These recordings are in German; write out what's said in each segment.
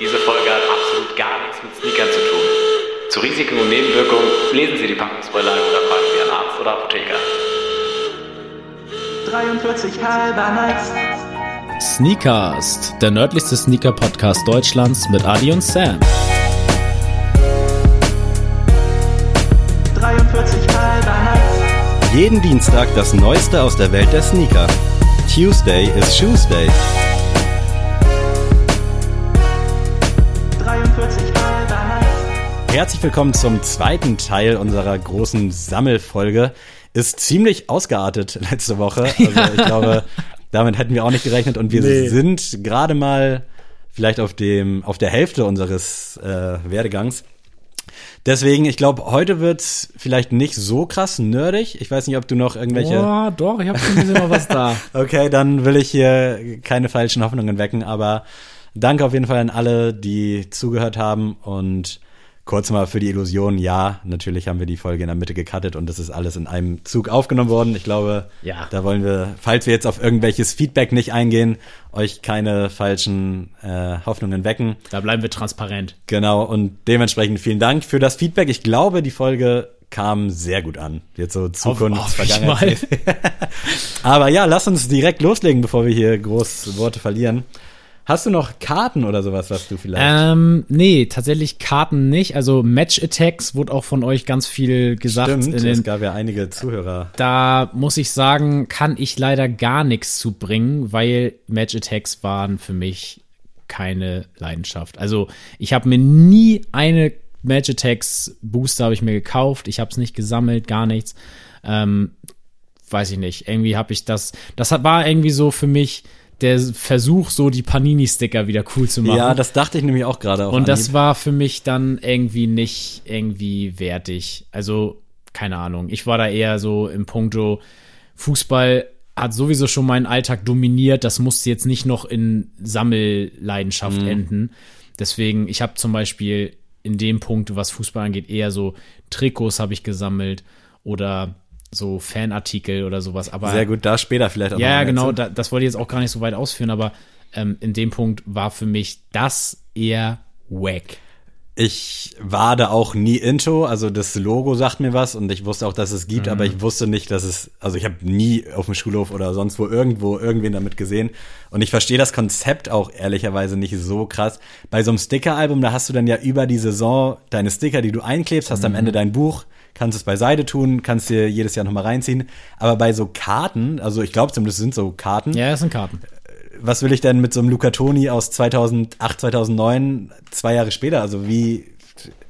Diese Folge hat absolut gar nichts mit Sneakern zu tun. Zu Risiken und Nebenwirkungen lesen Sie die Packungsbeilage oder fragen Sie Ihren Arzt oder Apotheker. 43 halber Nights. Sneakers, der nördlichste Sneaker-Podcast Deutschlands mit Adi und Sam. 43 halber Nights. Jeden Dienstag das Neueste aus der Welt der Sneaker. Tuesday is Shoes Day. Herzlich willkommen zum zweiten Teil unserer großen Sammelfolge. Ist ziemlich ausgeartet letzte Woche. Also ich glaube, damit hätten wir auch nicht gerechnet und wir Nee. sind gerade mal vielleicht auf dem auf der Hälfte unseres äh, Werdegangs. Deswegen, ich glaube, heute wird's vielleicht nicht so krass nerdig. Ich weiß nicht, ob du noch irgendwelche Boah, doch, ich habe schon ein bisschen noch was da. Okay, dann will ich hier keine falschen Hoffnungen wecken, aber danke auf jeden Fall an alle, die zugehört haben und kurz mal für die Illusion, ja, natürlich haben wir die Folge in der Mitte gecuttet und das ist alles in einem Zug aufgenommen worden. Ich glaube, Ja. da wollen wir, falls wir jetzt auf irgendwelches Feedback nicht eingehen, euch keine falschen äh, Hoffnungen wecken. Da bleiben wir transparent. Genau, und dementsprechend vielen Dank für das Feedback. Ich glaube, die Folge kam sehr gut an. Jetzt so Zukunft, Vergangenheit. Aber ja, lass uns direkt loslegen, bevor wir hier groß Worte verlieren. Hast du noch Karten oder sowas, was du vielleicht? Ähm, nee, tatsächlich Karten nicht. Also Match Attacks wurde auch von euch ganz viel gesagt. Stimmt, in es den, gab ja einige Zuhörer. da muss ich sagen, kann ich leider gar nichts zu bringen, weil Match Attacks waren für mich keine Leidenschaft. Also ich habe mir nie eine Match Attacks Booster habe ich mir gekauft. Ich habe es nicht gesammelt, gar nichts. Ähm, weiß ich nicht. Irgendwie habe ich das. Das war irgendwie so für mich der Versuch, so die Panini-Sticker wieder cool zu machen. Ja, das dachte ich nämlich auch gerade. Und das war für mich dann irgendwie nicht irgendwie wertig. Also, keine Ahnung. Ich war da eher so im Punkto Fußball hat sowieso schon meinen Alltag dominiert. Das musste jetzt nicht noch in Sammelleidenschaft enden. Deswegen, ich habe zum Beispiel in dem Punkt, was Fußball angeht, eher so Trikots habe ich gesammelt oder so Fanartikel oder sowas. Aber sehr gut, da später vielleicht auch ja, genau, da, das wollte ich jetzt auch gar nicht so weit ausführen, aber ähm, in dem Punkt war für mich das eher wack. Ich war da auch nie into, also das Logo sagt mir was und ich wusste auch, dass es gibt, Mhm. aber ich wusste nicht, dass es, also ich habe nie auf dem Schulhof oder sonst wo irgendwo irgendwen damit gesehen und ich verstehe das Konzept auch ehrlicherweise nicht so krass. Bei so einem Sticker-Album, da hast du dann ja über die Saison deine Sticker, die du einklebst, hast am Mhm. Ende dein Buch, kannst es beiseite tun, kannst dir jedes Jahr nochmal reinziehen, aber bei so Karten, also ich glaube zumindest sind so Karten, Ja, das sind Karten. was will ich denn mit so einem Luca Toni aus 2008, 2009, zwei Jahre später? Also wie,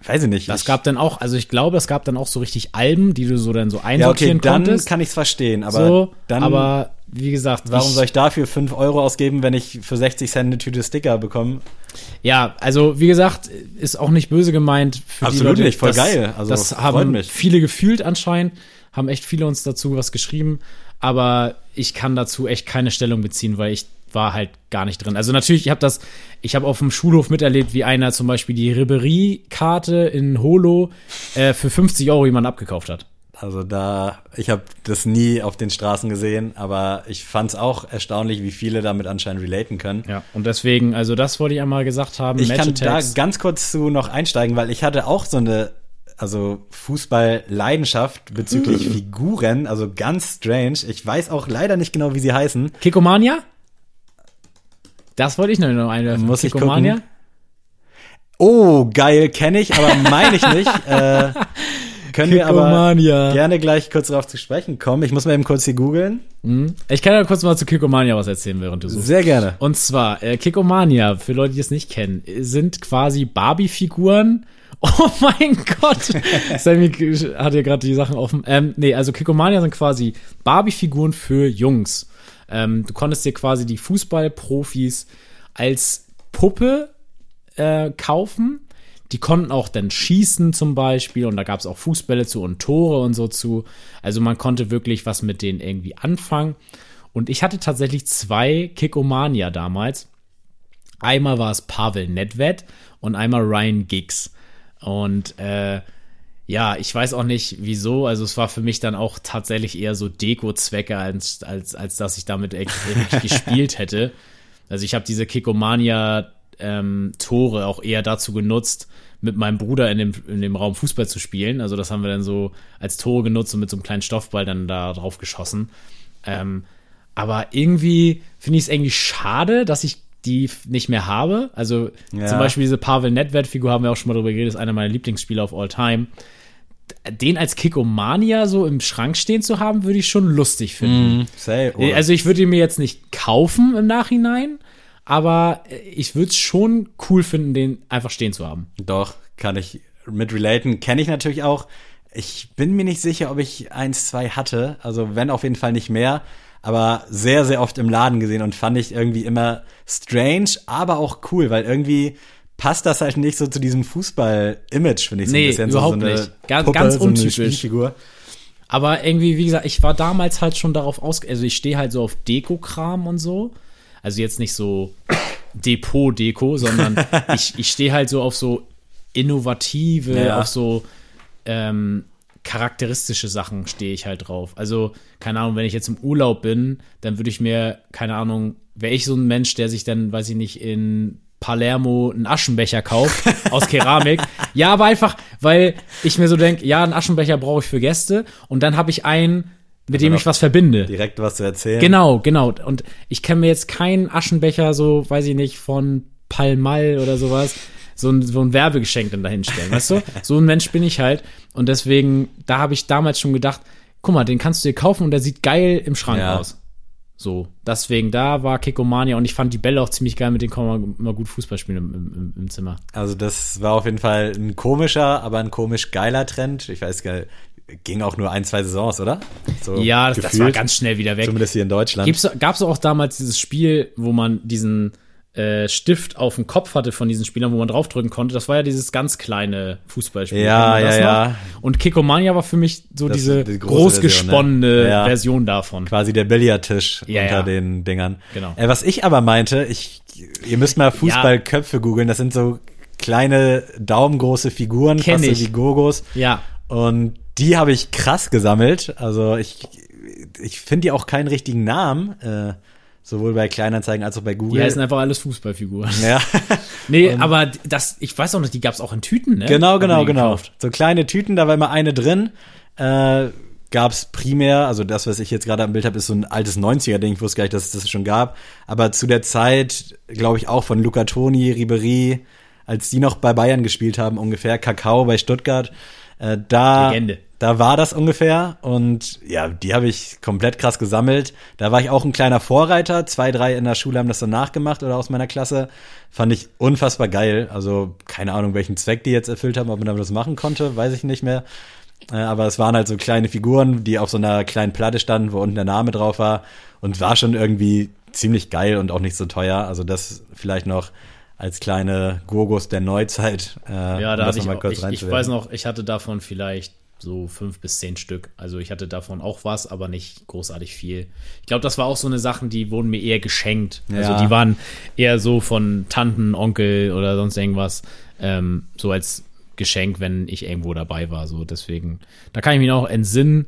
weiß ich nicht. Das gab dann auch, also ich glaube, es gab dann auch so richtig Alben, die du so dann so ja, einsortieren okay, dann konntest. kann ich es verstehen, aber so, dann, aber wie gesagt, warum ich, soll ich dafür 5 Euro ausgeben, wenn ich für 60 Cent eine Tüte Sticker bekomme? Ja, also wie gesagt, ist auch nicht böse gemeint. Für Absolut die Leute, nicht, voll das, geil. Also, das freut haben mich. viele gefühlt anscheinend, haben echt viele uns dazu was geschrieben, aber ich kann dazu echt keine Stellung beziehen, weil ich war halt gar nicht drin. Also natürlich, ich habe das, ich habe auf dem Schulhof miterlebt, wie einer zum Beispiel die Ribery-Karte in Holo äh, für 50 Euro jemand abgekauft hat. Also da, ich habe das nie auf den Straßen gesehen, aber ich fand es auch erstaunlich, wie viele damit anscheinend relaten können. Ja, und deswegen, also das wollte ich einmal gesagt haben. Ich kann da Match-Attacks. ganz kurz zu noch einsteigen, weil ich hatte auch so eine, also Fußball-Leidenschaft bezüglich Figuren, also ganz strange. Ich weiß auch leider nicht genau, wie sie heißen. Kickomania? Das wollte ich noch noch eine. Muss ich Kickomania? gucken. Oh, geil, kenne ich, aber meine ich nicht. äh, können wir aber gerne gleich kurz darauf zu sprechen kommen. Ich muss mal eben kurz hier googeln. Ich kann ja kurz mal zu Kickomania was erzählen, während du suchst. Sehr gerne. Und zwar, äh, Kickomania, für Leute, die es nicht kennen, sind quasi Barbie-Figuren. Oh mein Gott! Sammy hat ja gerade die Sachen offen. Ähm, nee, also Kickomania sind quasi Barbie-Figuren für Jungs. Ähm, du konntest dir quasi die Fußballprofis als Puppe äh, kaufen. Die konnten auch dann schießen zum Beispiel und da gab es auch Fußbälle zu und Tore und so zu. Also man konnte wirklich was mit denen irgendwie anfangen. Und ich hatte tatsächlich zwei Kickomania damals. Einmal war es Pavel Nedved und einmal Ryan Giggs. Und äh, ja, ich weiß auch nicht wieso. Also es war für mich dann auch tatsächlich eher so Deko-Zwecke, als, als, als dass ich damit echt, echt gespielt hätte. Also ich habe diese Kickomania ähm, Tore auch eher dazu genutzt, mit meinem Bruder in dem, in dem Raum Fußball zu spielen. Also das haben wir dann so als Tore genutzt und mit so einem kleinen Stoffball dann da drauf geschossen. Ähm, aber irgendwie finde ich es irgendwie schade, dass ich die nicht mehr habe. Also Ja. zum Beispiel diese Pavel Nedved-Figur haben wir auch schon mal drüber geredet, ist einer meiner Lieblingsspieler of all time. Den als Kickomania so im Schrank stehen zu haben, würde ich schon lustig finden. Say, oh. Also ich würde ihn mir jetzt nicht kaufen im Nachhinein, aber äh, ich würde es schon cool finden, den einfach stehen zu haben. Doch, kann ich mit relaten. Kenne ich natürlich auch. Ich bin mir nicht sicher, ob ich eins, zwei hatte. Also wenn auf jeden Fall nicht mehr. Aber sehr, sehr oft im Laden gesehen und fand ich irgendwie immer strange, aber auch cool, weil irgendwie passt das halt nicht so zu diesem Fußball-Image, finde ich so Nee, ein bisschen. überhaupt so, so eine nicht. Ganz- Puppe, ganz so untypisch. Spielfigur. Aber irgendwie, wie gesagt, ich war damals halt schon darauf aus, also ich stehe halt so auf Deko-Kram und so. Also jetzt nicht so Depot-Deko, sondern ich, ich stehe halt so auf so innovative, Ja. auf so ähm, charakteristische Sachen stehe ich halt drauf. Also, keine Ahnung, wenn ich jetzt im Urlaub bin, dann würde ich mir, keine Ahnung, wäre ich so ein Mensch, der sich dann, weiß ich nicht, in Palermo einen Aschenbecher kauft aus Keramik. Ja, aber einfach, weil ich mir so denke, ja, einen Aschenbecher brauche ich für Gäste und dann habe ich einen, mit dem ich was verbinde. Direkt was zu erzählen. Genau, genau. Und ich kenne mir jetzt keinen Aschenbecher, so, weiß ich nicht, von Palmal oder sowas, so ein, so ein Werbegeschenk dann dahinstellen, weißt du? So ein Mensch bin ich halt. Und deswegen, da habe ich damals schon gedacht, guck mal, den kannst du dir kaufen und der sieht geil im Schrank Ja. aus. So, deswegen, da war Kickomania und ich fand die Bälle auch ziemlich geil, mit denen kann man immer gut Fußball spielen im, im, im Zimmer. Also das war auf jeden Fall ein komischer, aber ein komisch geiler Trend. Ich weiß gar ging auch nur ein, zwei Saisons, oder? So Ja, das, das war ganz schnell wieder weg. Zumindest hier in Deutschland. Gab es auch damals dieses Spiel, wo man diesen äh, Stift auf dem Kopf hatte von diesen Spielern, wo man draufdrücken konnte? Das war ja dieses ganz kleine Fußballspiel. Ja, das ja, noch? ja. Und Kickomania war für mich so Das- diese die großgesponnene Version, ne? Ja. Version davon. quasi der Billardtisch Ja, unter ja. den Dingern. Genau. Äh, was ich aber meinte, ich, ihr müsst mal Fußballköpfe googeln. Das sind so kleine daumengroße Figuren, Kenn fast so wie Gogos. Ja, Und die habe ich krass gesammelt. Also ich, ich finde die auch keinen richtigen Namen, äh, sowohl bei Kleinanzeigen als auch bei die Google. heißen einfach alles Fußballfiguren. ja. Nee, aber das, ich weiß auch nicht, die gab es auch in Tüten, ne? Genau, genau, die genau. gekauft. So kleine Tüten, da war immer eine drin. Äh, gab's primär, also das, was ich jetzt gerade am Bild habe, ist so ein altes 90er-Ding. Ich wusste gar nicht, dass es das schon gab. Aber zu der Zeit, glaube ich, auch von Luca Toni, Ribery, als die noch bei Bayern gespielt haben, ungefähr, Kakao bei Stuttgart. Äh, da, Legende. Da war das ungefähr. Und ja, die habe ich komplett krass gesammelt. Da war ich auch ein kleiner Vorreiter. Zwei, drei in der Schule haben das dann nachgemacht oder aus meiner Klasse. Fand ich unfassbar geil. Also keine Ahnung, welchen Zweck die jetzt erfüllt haben, ob man damit das machen konnte, weiß ich nicht mehr. Äh, Aber es waren halt so kleine Figuren, die auf so einer kleinen Platte standen, wo unten der Name drauf war. Und war schon irgendwie ziemlich geil und auch nicht so teuer. Also das vielleicht noch als kleine Gurgos der Neuzeit. Äh, Ja, um da das hatte ich, auch, kurz ich, ich weiß noch, ich hatte davon vielleicht so fünf bis zehn Stück. Also ich hatte davon auch was, aber nicht großartig viel. Ich glaube, das war auch so eine Sachen, die wurden mir eher geschenkt. Also Ja. die waren eher so von Tanten, Onkel oder sonst irgendwas, ähm, so als Geschenk, wenn ich irgendwo dabei war. So deswegen, da kann ich mich noch entsinnen.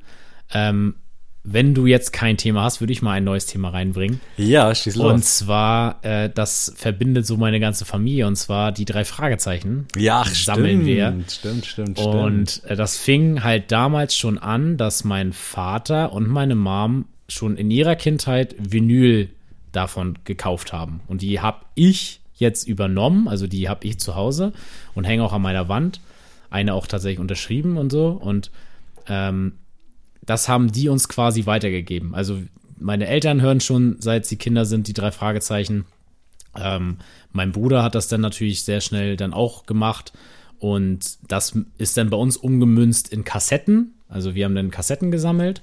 Ähm, wenn du jetzt kein Thema hast, würde ich mal ein neues Thema reinbringen. Ja, schieß los. Und zwar, äh, das verbindet so meine ganze Familie, und zwar die drei Fragezeichen. ja, ach, sammeln stimmt, wir. Stimmt, stimmt, stimmt. Und äh, das fing halt damals schon an, dass mein Vater und meine Mom schon in ihrer Kindheit Vinyl davon gekauft haben. Und die habe ich jetzt übernommen, also die habe ich zu Hause und hänge auch an meiner Wand. Eine auch tatsächlich unterschrieben und so. Und ähm, das haben die uns quasi weitergegeben. Also meine Eltern hören schon, seit sie Kinder sind, die drei Fragezeichen. Ähm, mein Bruder hat das dann natürlich sehr schnell dann auch gemacht. Und das ist dann bei uns umgemünzt in Kassetten. Also wir haben dann Kassetten gesammelt.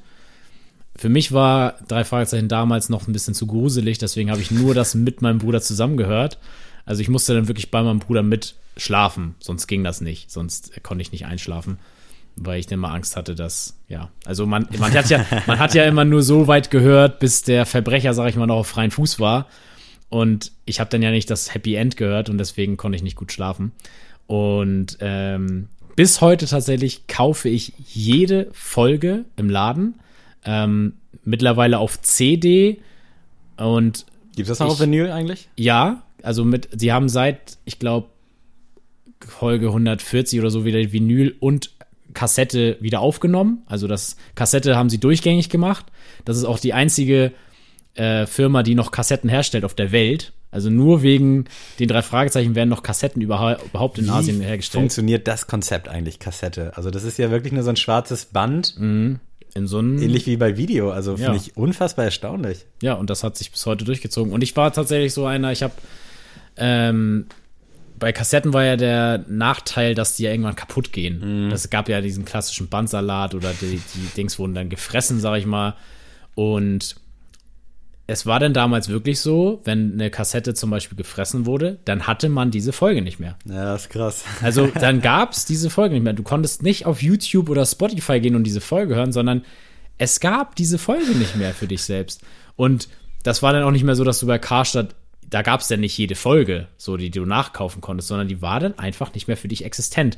Für mich war drei Fragezeichen damals noch ein bisschen zu gruselig, deswegen habe ich nur das mit meinem Bruder zusammengehört. Also ich musste dann wirklich bei meinem Bruder mit schlafen, sonst ging das nicht, sonst konnte ich nicht einschlafen, weil ich dann mal Angst hatte, dass, ja, also man, man hat ja, man hat ja immer nur so weit gehört, bis der Verbrecher, sag ich mal, noch auf freien Fuß war. Und ich habe dann ja nicht das Happy End gehört und deswegen konnte ich nicht gut schlafen. Und ähm, bis heute tatsächlich kaufe ich jede Folge im Laden. Ähm, mittlerweile auf CD und Gibt es das noch auf Vinyl eigentlich? Ja, also mit, sie haben seit, ich glaube, Folge 140 oder so wieder Vinyl und Kassette wieder aufgenommen. Also das Kassette haben sie durchgängig gemacht. Das ist auch die einzige äh, Firma, die noch Kassetten herstellt auf der Welt. Also nur wegen den drei Fragezeichen werden noch Kassetten überha überhaupt in Asien Wie hergestellt. funktioniert das Konzept eigentlich, Kassette? Also das ist ja wirklich nur so ein schwarzes Band, In so einem ähnlich wie bei Video. Also finde Ja. ich unfassbar erstaunlich. Ja, und das hat sich bis heute durchgezogen. Und ich war tatsächlich so einer, ich habe ähm, bei Kassetten war ja der Nachteil, dass die ja irgendwann kaputt gehen. Das gab ja diesen klassischen Bandsalat oder die, die Dings wurden dann gefressen, sag ich mal. Und es war dann damals wirklich so, wenn eine Kassette zum Beispiel gefressen wurde, dann hatte man diese Folge nicht mehr. Ja, das ist krass. Also dann gab's diese Folge nicht mehr. Du konntest nicht auf YouTube oder Spotify gehen und diese Folge hören, sondern es gab diese Folge nicht mehr für dich selbst. Und das war dann auch nicht mehr so, dass du bei Karstadt, da gab's dann nicht jede Folge, so die, die du nachkaufen konntest, sondern die war dann einfach nicht mehr für dich existent.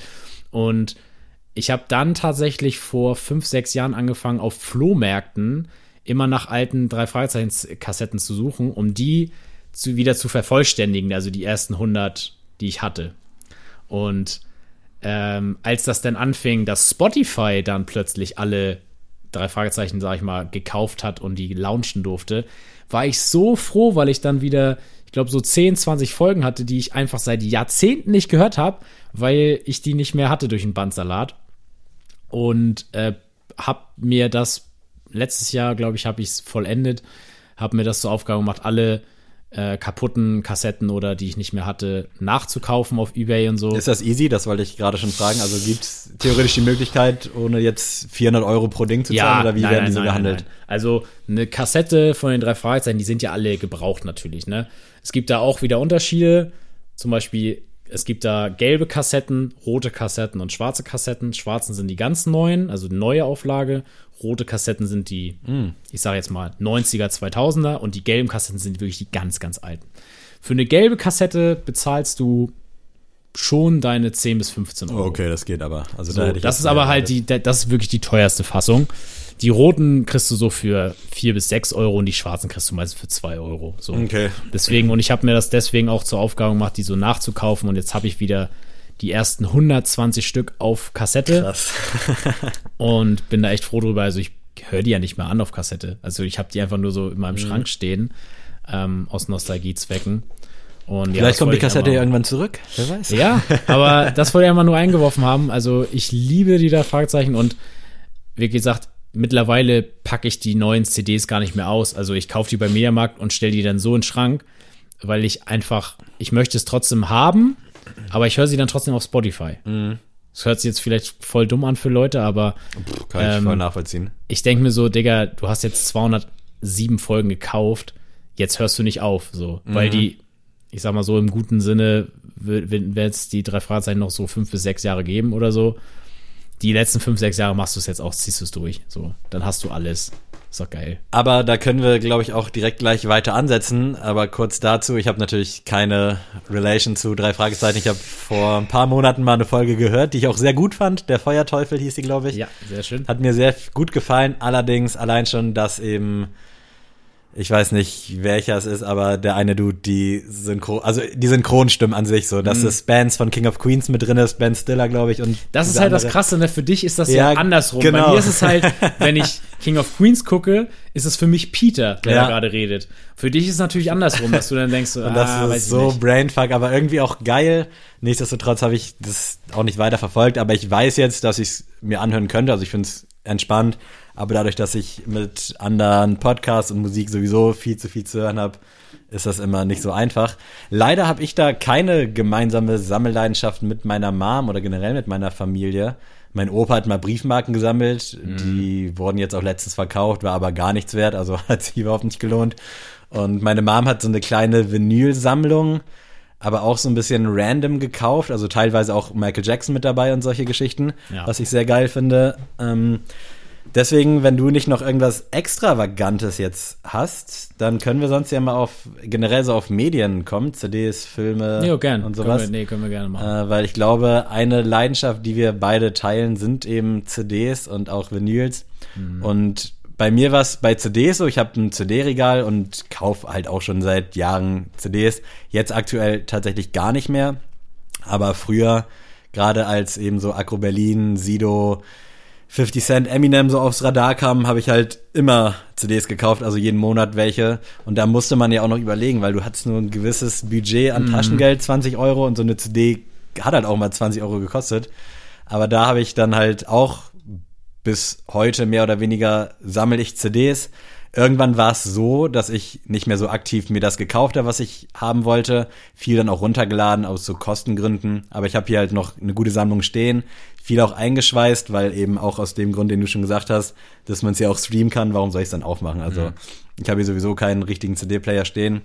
Und ich habe dann tatsächlich vor fünf, sechs Jahren angefangen, auf Flohmärkten immer nach alten drei Fragezeichen-Kassetten zu suchen, um die zu, wieder zu vervollständigen, also die ersten 100, die ich hatte. Und ähm, als das dann anfing, dass Spotify dann plötzlich alle drei Fragezeichen, sag ich mal, gekauft hat und die launchen durfte, war ich so froh, weil ich dann wieder, ich glaube, so 10, 20 Folgen hatte, die ich einfach seit Jahrzehnten nicht gehört habe, weil ich die nicht mehr hatte durch den Bandsalat. Und äh, hab mir das letztes Jahr, glaube ich, habe ich es vollendet, habe mir das zur Aufgabe gemacht, alle äh, kaputten Kassetten oder die ich nicht mehr hatte, nachzukaufen auf Ebay und so. Ist das easy? Das wollte ich gerade schon fragen. Also gibt es theoretisch die Möglichkeit, ohne jetzt 400 Euro pro Ding zu zahlen? oder wie werden die so gehandelt? nein. Also eine Kassette von den drei Fragezeichen, die sind ja alle gebraucht natürlich. Ne? Es gibt da auch wieder Unterschiede. Zum Beispiel, es gibt da gelbe Kassetten, rote Kassetten und schwarze Kassetten. Schwarzen sind die ganz neuen, also die neue Auflage. Rote Kassetten sind die, Hm. ich sage jetzt mal, 90er, 2000er und die gelben Kassetten sind wirklich die ganz, ganz alten. Für eine gelbe Kassette bezahlst du schon deine 10 bis 15 Euro. Okay, das geht aber. Also So, da das ist aber halt die, das ist wirklich die teuerste Fassung. Die roten kriegst du so für 4 bis 6 Euro und die schwarzen kriegst du meistens für 2 Euro. So. Okay. Deswegen, und ich habe mir das deswegen auch zur Aufgabe gemacht, die so nachzukaufen und jetzt habe ich wieder die ersten 120 Stück auf Kassette Krass. und bin da echt froh drüber. Also ich höre die ja nicht mehr an auf Kassette. Also ich habe die einfach nur so in Mhm. meinem Schrank stehen, ähm, aus Nostalgiezwecken. Und ja, Vielleicht das kommt die Kassette ja irgendwann zurück. Wer weiß. ja, aber das wollte ich einmal nur eingeworfen haben. Also ich liebe die da Fragezeichen und wie gesagt, mittlerweile packe ich die neuen CDs gar nicht mehr aus. Also ich kaufe die beim Mediamarkt und stelle die dann so in den Schrank, weil ich einfach, ich möchte es trotzdem haben, aber ich höre sie dann trotzdem auf Spotify. Das hört sich jetzt vielleicht voll dumm an für Leute, aber Kann ich Ähm, voll nachvollziehen. ich denke mir so, Digga, du hast jetzt 207 Folgen gekauft, jetzt hörst du nicht auf, so, weil die, ich sag mal so im guten Sinne, wird es die drei Fragezeichen noch so fünf bis sechs Jahre geben oder so. Die letzten fünf, sechs Jahre machst du es jetzt auch, ziehst du es durch, so, dann hast du alles. Ist doch geil. Aber da können wir, glaube ich, auch direkt gleich weiter ansetzen. Aber kurz dazu, ich habe natürlich keine Relation zu drei Fragezeichen. Ich habe vor ein paar Monaten mal eine Folge gehört, die ich auch sehr gut fand. Der Feuerteufel hieß die, glaube ich. Ja, sehr schön. Hat mir sehr gut gefallen. Allerdings allein schon, dass eben, ich weiß nicht, welcher es ist, aber der eine Dude, die Synchron, also die Synchronstimmen an sich so, dass es Bands von King of Queens mit drin ist, Ben Stiller, glaube ich, und Mhm. Das ist halt das andere. Krasse, ne? Für dich ist das ja, Ja, andersrum. Bei genau. mir ist es halt, wenn ich King of Queens gucke, ist es für mich Peter, der Ja. da gerade redet. Für dich ist es natürlich andersrum, dass du dann denkst, so, Und das ah, ist so nicht. Brainfuck, aber irgendwie auch geil. Nichtsdestotrotz habe ich das auch nicht weiter verfolgt, aber ich weiß jetzt, dass ich es mir anhören könnte. Also ich finde es entspannt. Aber dadurch, dass ich mit anderen Podcasts und Musik sowieso viel zu viel zu hören habe, ist das immer nicht so einfach. Leider habe ich da keine gemeinsame Sammelleidenschaft mit meiner Mom oder generell mit meiner Familie. Mein Opa hat mal Briefmarken gesammelt, die wurden jetzt auch letztens verkauft, war aber gar nichts wert, also hat sich überhaupt nicht gelohnt. Und meine Mom hat so eine kleine Vinylsammlung, aber auch so ein bisschen random gekauft, also teilweise auch Michael Jackson mit dabei und solche Geschichten, Ja. was ich sehr geil finde. Ähm, deswegen, wenn du nicht noch irgendwas Extravagantes jetzt hast, dann können wir sonst ja mal auf generell so auf Medien kommen, CDs, Filme Ja, gern. und Können sowas. wir, nee, können wir gerne machen. Äh, weil ich glaube, eine Leidenschaft, die wir beide teilen, sind eben CDs und auch Vinyls. Mhm. Und bei mir war es bei CDs so, ich habe ein CD-Regal und kaufe halt auch schon seit Jahren CDs. Jetzt aktuell tatsächlich gar nicht mehr. Aber früher, gerade als eben so Acro Berlin, Sido, 50 Cent, Eminem so aufs Radar kamen, habe ich halt immer CDs gekauft, also jeden Monat welche. Und da musste man ja auch noch überlegen, weil du hattest nur ein gewisses Budget an Taschengeld, 20 Euro, und so eine CD hat halt auch mal 20 Euro gekostet. Aber da habe ich dann halt auch bis heute mehr oder weniger sammle ich CDs. Irgendwann war es so, dass ich nicht mehr so aktiv mir das gekauft habe, was ich haben wollte. Viel dann auch runtergeladen aus so Kostengründen. Aber ich habe hier halt noch eine gute Sammlung stehen. Viel auch eingeschweißt, weil eben auch aus dem Grund, den du schon gesagt hast, dass man es ja auch streamen kann. Warum soll ich es dann aufmachen? Also ich habe hier sowieso keinen richtigen CD-Player stehen.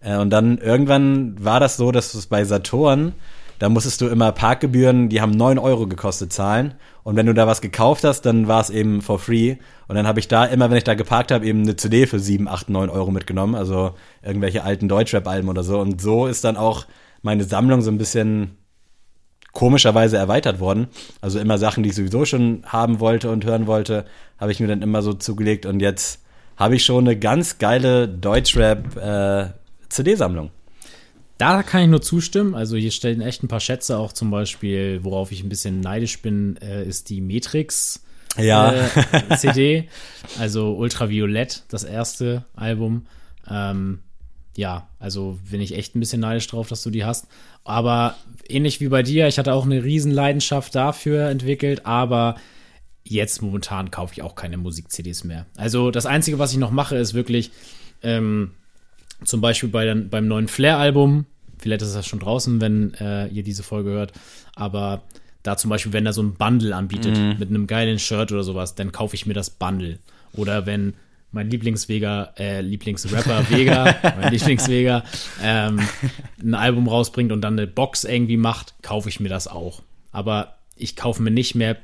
Äh, und dann irgendwann war das so, dass es bei Saturn da musstest du immer Parkgebühren, die haben neun Euro gekostet, zahlen. Und wenn du da was gekauft hast, dann war es eben for free. Und dann habe ich da immer, wenn ich da geparkt habe, eben eine CD für sieben, acht, neun Euro mitgenommen. Also irgendwelche alten Deutschrap-Alben oder so. Und so ist dann auch meine Sammlung so ein bisschen komischerweise erweitert worden. Also immer Sachen, die ich sowieso schon haben wollte und hören wollte, habe ich mir dann immer so zugelegt. Und jetzt habe ich schon eine ganz geile Deutschrap-CD-Sammlung. Da kann ich nur zustimmen. Also hier stellen echt ein paar Schätze auch zum Beispiel, worauf ich ein bisschen neidisch bin, äh, ist die Matrix Ja. äh, CD. Also Ultraviolett, das erste Album. Ähm, ja, also bin ich echt ein bisschen neidisch drauf, dass du die hast. Aber ähnlich wie bei dir, ich hatte auch eine riesen Leidenschaft dafür entwickelt, aber jetzt momentan kaufe ich auch keine Musik-CDs mehr. Also das Einzige, was ich noch mache, ist wirklich ähm, zum Beispiel bei den, beim neuen Flair-Album, vielleicht ist das schon draußen, wenn äh, ihr diese Folge hört, aber da zum Beispiel, wenn er so ein Bundle anbietet mit einem geilen Shirt oder sowas, dann kaufe ich mir das Bundle. Oder wenn mein Lieblingsvega, äh, Lieblingsrapper Vega, mein Lieblingsvega, ähm, ein Album rausbringt und dann eine Box irgendwie macht, kaufe ich mir das auch. Aber ich kaufe mir nicht mehr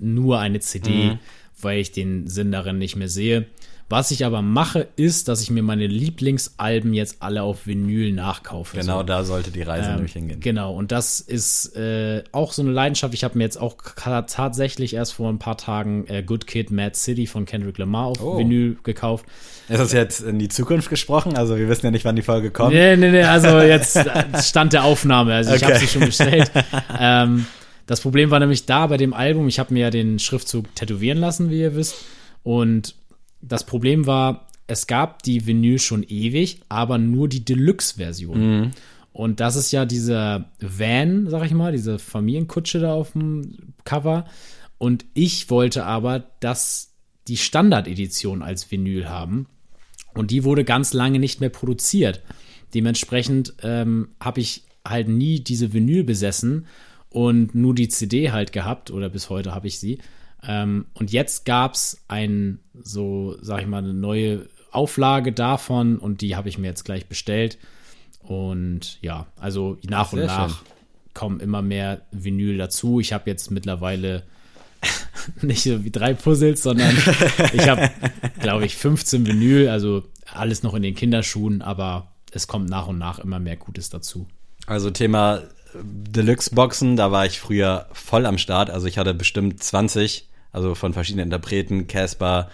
nur eine CD, weil ich den Sinn darin nicht mehr sehe. Was ich aber mache, ist, dass ich mir meine Lieblingsalben jetzt alle auf Vinyl nachkaufe. Genau So. da sollte die Reise Ähm, nämlich hingehen. Genau, und das ist äh, auch so eine Leidenschaft. Ich habe mir jetzt auch tatsächlich erst vor ein paar Tagen äh, Good Kid, Mad City von Kendrick Lamar auf Oh. Vinyl gekauft. Ist das jetzt in die Zukunft gesprochen? Also wir wissen ja nicht, wann die Folge kommt. Nee, nee, nee, also jetzt äh, Stand der Aufnahme. Also ich Okay. habe sie schon bestellt. ähm, das Problem war nämlich da bei dem Album, ich habe mir ja den Schriftzug tätowieren lassen, wie ihr wisst. Und das Problem war, es gab die Vinyl schon ewig, aber nur die Deluxe-Version. Und das ist ja dieser Van, sag ich mal, diese Familienkutsche da auf dem Cover. Und ich wollte aber, dass die Standard-Edition als Vinyl haben. Und die wurde ganz lange nicht mehr produziert. Dementsprechend ähm, habe ich halt nie diese Vinyl besessen und nur die CD halt gehabt, oder bis heute habe ich sie. Ähm, und jetzt gab es ein, so sag ich mal, eine neue Auflage davon und die habe ich mir jetzt gleich bestellt. Und ja, also nach und Sehr nach schön. kommen immer mehr Vinyl dazu. Ich habe jetzt mittlerweile nicht so wie drei Puzzles, sondern ich habe, glaube ich, 15 Vinyl, also alles noch in den Kinderschuhen, aber es kommt nach und nach immer mehr Gutes dazu. Also Thema Deluxe-Boxen, da war ich früher voll am Start. Also ich hatte bestimmt 20, also von verschiedenen Interpreten, Casper,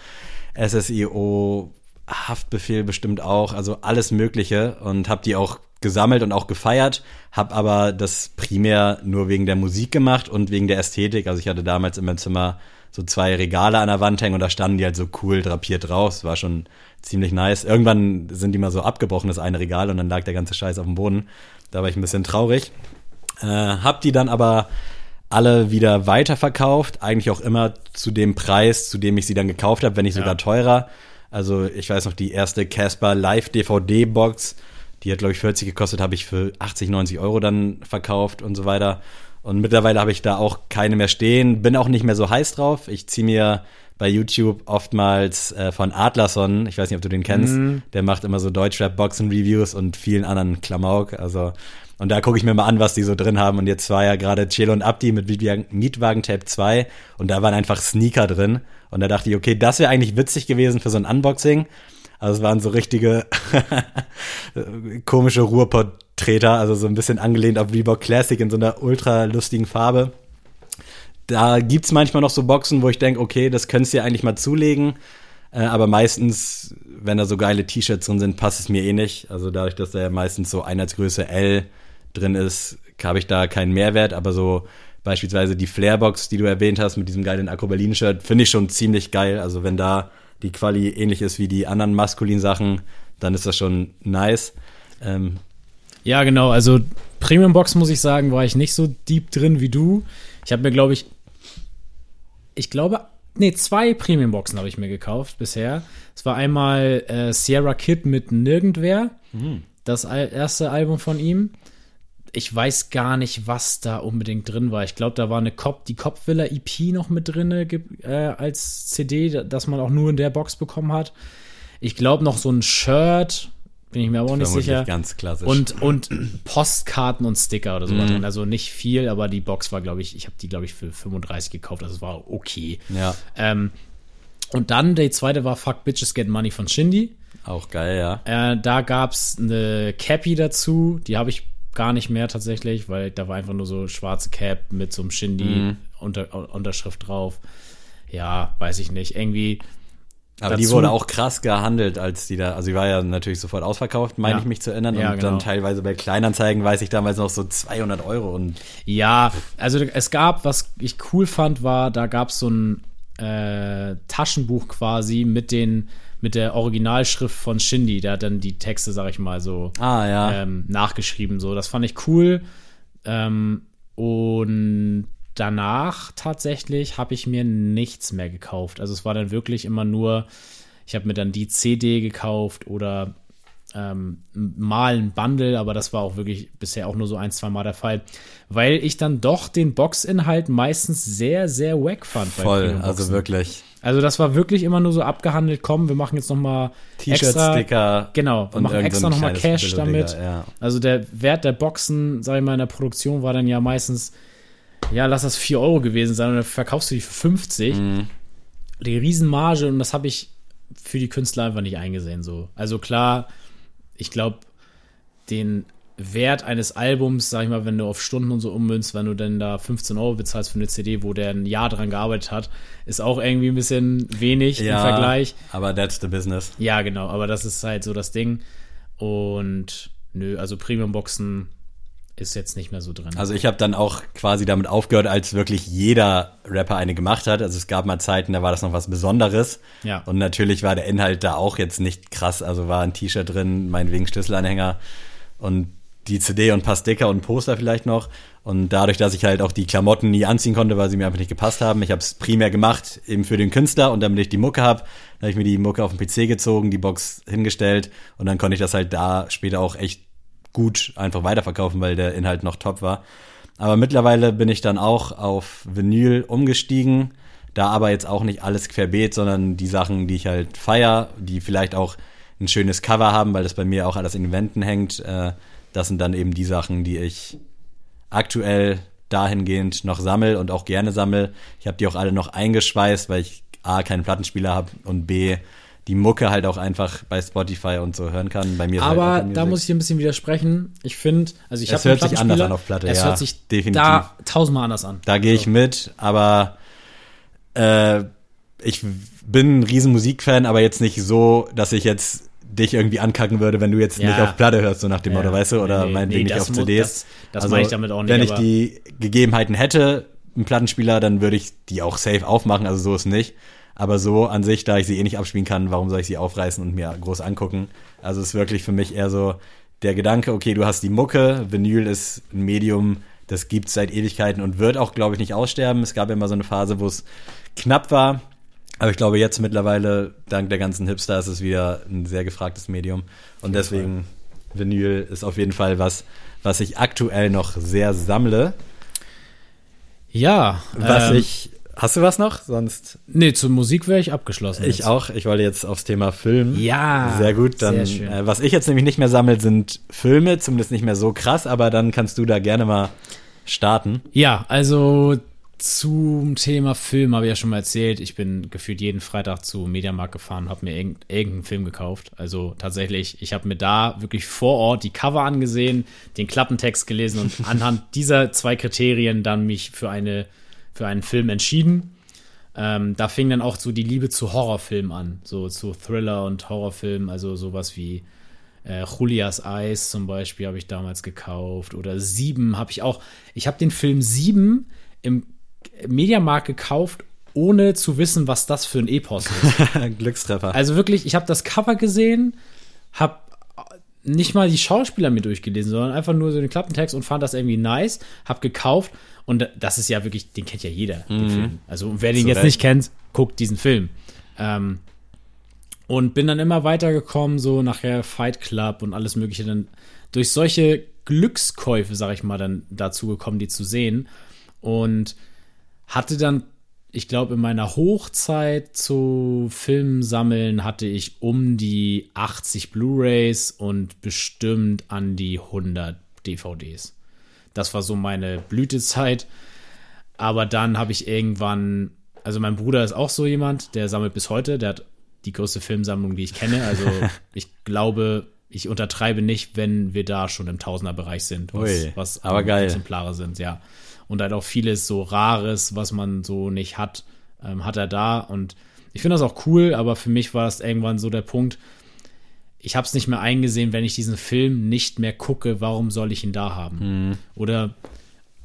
SSIO, Haftbefehl bestimmt auch, also alles Mögliche und habe die auch gesammelt und auch gefeiert, habe aber das primär nur wegen der Musik gemacht und wegen der Ästhetik. Also ich hatte damals in meinem Zimmer so zwei Regale an der Wand hängen und da standen die halt so cool drapiert drauf. Das war schon ziemlich nice. Irgendwann sind die mal so abgebrochen, das eine Regal, und dann lag der ganze Scheiß auf dem Boden. Da war ich ein bisschen traurig. Äh, hab die dann aber alle wieder weiterverkauft, eigentlich auch immer zu dem Preis, zu dem ich sie dann gekauft habe, wenn nicht sogar Ja. teurer. Also ich weiß noch, die erste Casper Live DVD Box, die hat glaube ich 40 gekostet, habe ich für 80, 90 Euro dann verkauft und so weiter. Und mittlerweile habe ich da auch keine mehr stehen, bin auch nicht mehr so heiß drauf. Ich ziehe mir bei YouTube oftmals äh, von Adlerson, ich weiß nicht, ob du den kennst, der macht immer so Deutschrap-Boxen-Reviews und vielen anderen Klamauk. Also, und da gucke ich mir mal an, was die so drin haben. Und jetzt war ja gerade Chelo und Abdi mit Mietwagen, Tape 2 und da waren einfach Sneaker drin. Und da dachte ich, okay, das wäre eigentlich witzig gewesen für so ein Unboxing. Also es waren so richtige komische Ruhrpott-Treter, also so ein bisschen angelehnt auf Reebok Classic in so einer ultra lustigen Farbe. Da gibt's manchmal noch so Boxen, wo ich denke, okay, das könntest du dir eigentlich mal zulegen. Äh, aber meistens, wenn da so geile T-Shirts drin sind, passt es mir eh nicht. Also dadurch, dass da ja meistens so Einheitsgröße L drin ist, habe ich da keinen Mehrwert. Aber so beispielsweise die Flarebox, die du erwähnt hast, mit diesem geilen Akro Berlin-Shirt, finde ich schon ziemlich geil. Also wenn da die Quali ähnlich ist wie die anderen maskulinen Sachen, dann ist das schon nice. Ähm, Ja, genau. Also Premium Box muss ich sagen, war ich nicht so deep drin wie du. Ich habe mir, glaube ich, ich glaube, nee, zwei Premium Boxen habe ich mir gekauft bisher. Es war einmal äh, Sierra Kid mit Nirgendwer, das al erste Album von ihm. Ich weiß gar nicht, was da unbedingt drin war. Ich glaube, da war eine Cop, die Kopfvilla EP noch mit drin äh, als CD, da- das man auch nur in der Box bekommen hat. Ich glaube noch so ein Shirt, bin ich mir aber auch nicht sicher. ganz klassisch. Und, und Postkarten und Sticker oder so Mhm. drin. Also nicht viel, aber die Box war, glaube ich, ich habe die, glaube ich, für 35 gekauft. Also es war okay. ja, Ähm, und dann, die zweite war Fuck Bitches Get Money von Shindy. auch geil, ja. Äh, da gab's eine Cappy dazu. Die habe ich gar nicht mehr tatsächlich, weil da war einfach nur so schwarze Cap mit so einem Mhm. Shindy-Unterschrift drauf. Ja, weiß ich nicht. Irgendwie. Aber die dazu- wurde auch krass gehandelt, als die da, also die war ja natürlich sofort ausverkauft, meine Ja. ich mich zu erinnern. Ja, und genau. dann teilweise bei Kleinanzeigen weiß ich damals noch so 200 Euro und Ja, also es gab, was ich cool fand, war, da gab es so ein äh, Taschenbuch quasi mit den mit der Originalschrift von Shindy. Der hat dann die Texte, sag ich mal, so Ah, ja. ähm, nachgeschrieben. So, das fand ich cool. Ähm, und danach tatsächlich habe ich mir nichts mehr gekauft. Also es war dann wirklich immer nur, ich habe mir dann die CD gekauft oder ähm, mal ein Bundle, aber das war auch wirklich bisher auch nur so ein, zwei Mal der Fall, weil ich dann doch den Boxinhalt meistens sehr, sehr wack fand. voll, also wirklich. Also das war wirklich immer nur so abgehandelt, komm, wir machen jetzt noch mal extra, T-Shirt-Sticker. Genau, wir machen extra so ein noch mal kleines Cash damit. Ja. Also der Wert der Boxen, sag ich mal, in der Produktion war dann ja meistens, ja, lass das 4 Euro gewesen sein und dann verkaufst du die für 50. Mhm. Die Riesenmarge und das habe ich für die Künstler einfach nicht eingesehen. So. Also klar, ich glaube, den Wert eines Albums, sag ich mal, wenn du auf Stunden und so ummünzt, wenn du denn da 15 Euro bezahlst für eine CD, wo der ein Jahr dran gearbeitet hat, ist auch irgendwie ein bisschen wenig im Vergleich. aber that's the business. Ja, genau, aber das ist halt so das Ding. Und nö, also Premium-Boxen ist jetzt nicht mehr so drin. Also ich habe dann auch quasi damit aufgehört, als wirklich jeder Rapper eine gemacht hat. Also es gab mal Zeiten, da war das noch was Besonderes. Ja. Und natürlich war der Inhalt da auch jetzt nicht krass. Also war ein T-Shirt drin, meinetwegen Schlüsselanhänger und die CD und ein paar Sticker und Poster vielleicht noch. Und dadurch, dass ich halt auch die Klamotten nie anziehen konnte, weil sie mir einfach nicht gepasst haben, ich habe es primär gemacht, eben für den Künstler und damit ich die Mucke habe, habe ich mir die Mucke auf den PC gezogen, die Box hingestellt und dann konnte ich das halt da später auch echt gut einfach weiterverkaufen, weil der Inhalt noch top war. Aber mittlerweile bin ich dann auch auf Vinyl umgestiegen. Da aber jetzt auch nicht alles querbeet, sondern die Sachen, die ich halt feier, die vielleicht auch ein schönes Cover haben, weil das bei mir auch alles in den Wänden hängt. Äh, das sind dann eben die Sachen, die ich aktuell dahingehend noch sammel und auch gerne sammel. Ich habe die auch alle noch eingeschweißt, weil ich A, keinen Plattenspieler habe und B, die Mucke halt auch einfach bei Spotify und so hören kann. Bei mir ist aber halt da muss ich ein bisschen widersprechen. Ich finde, also ich Es habe hört sich anders an auf Platte, Es ja, hört sich definitiv. da tausendmal anders an. Da gehe ich mit, aber äh, ich bin ein riesen Musikfan, aber jetzt nicht so, dass ich jetzt dich irgendwie ankacken würde, wenn du jetzt Ja. nicht auf Platte hörst, so nach dem Ja. Motto, weißt du, oder Nee, meinetwegen nee, nicht auf CDs. das- das meine ich damit auch nicht, Wenn ich die Gegebenheiten hätte, einen Plattenspieler, dann würde ich die auch safe aufmachen, also so ist nicht. Aber so an sich, da ich sie eh nicht abspielen kann, warum soll ich sie aufreißen und mir groß angucken? Also es ist wirklich für mich eher so der Gedanke, okay, du hast die Mucke, Vinyl ist ein Medium, das gibt's seit Ewigkeiten und wird auch, glaube ich, nicht aussterben. Es gab ja mal so eine Phase, wo es knapp war. Aber ich glaube, jetzt mittlerweile, dank der ganzen Hipster, ist es wieder ein sehr gefragtes Medium. Und deswegen, Vinyl ist auf jeden Fall was, was ich aktuell noch sehr sammle. Ja. Was ähm, ich. Hast du was noch? Sonst. Nee, zur Musik wäre ich abgeschlossen. Ich jetzt. auch. Ich wollte jetzt aufs Thema Film. Ja, Sehr gut. Dann, sehr schön. Äh, was ich jetzt nämlich nicht mehr sammle, sind Filme, zumindest nicht mehr so krass, aber dann kannst du da gerne mal starten. Ja, also zum Thema Film habe ich ja schon mal erzählt. Ich bin gefühlt jeden Freitag zu Mediamarkt gefahren, habe mir irgend- irgendeinen Film gekauft. Also tatsächlich, ich habe mir da wirklich vor Ort die Cover angesehen, den Klappentext gelesen und anhand dieser zwei Kriterien dann mich für eine für einen Film entschieden. Ähm, da fing dann auch so die Liebe zu Horrorfilmen an, so zu Thriller und Horrorfilmen, also sowas wie äh, Julias Eis zum Beispiel habe ich damals gekauft oder Sieben habe ich auch. Ich habe den Film Sieben im Mediamarkt gekauft, ohne zu wissen, was das für ein Epos ist. Glückstreffer. Also wirklich, ich habe das Cover gesehen, habe nicht mal die Schauspieler mir durchgelesen, sondern einfach nur so den Klappentext und fand das irgendwie nice, hab gekauft und das ist ja wirklich, den kennt ja jeder, den Film. Also wer den Zu jetzt Recht. nicht kennt, guckt diesen Film. Ähm, und bin dann immer weitergekommen, so nachher Fight Club und alles mögliche, dann durch solche Glückskäufe, sag ich mal, dann dazu gekommen, die zu sehen und hatte dann, ich glaube, in meiner Hochzeit zu Filmen sammeln hatte ich um die 80 Blu-rays und bestimmt an die 100 DVDs. Das war so meine Blütezeit. Aber dann habe ich irgendwann, also mein Bruder ist auch so jemand, der sammelt bis heute, der hat die größte Filmsammlung, die ich kenne. Also ich glaube, ich untertreibe nicht, wenn wir da schon im Tausenderbereich sind, was, Ui, was aber geil. Exemplare sind, ja. Und halt auch vieles so Rares, was man so nicht hat, ähm, hat er da. Und ich finde das auch cool, aber für mich war das irgendwann so der Punkt, ich habe es nicht mehr eingesehen, wenn ich diesen Film nicht mehr gucke, warum soll ich ihn da haben? Oder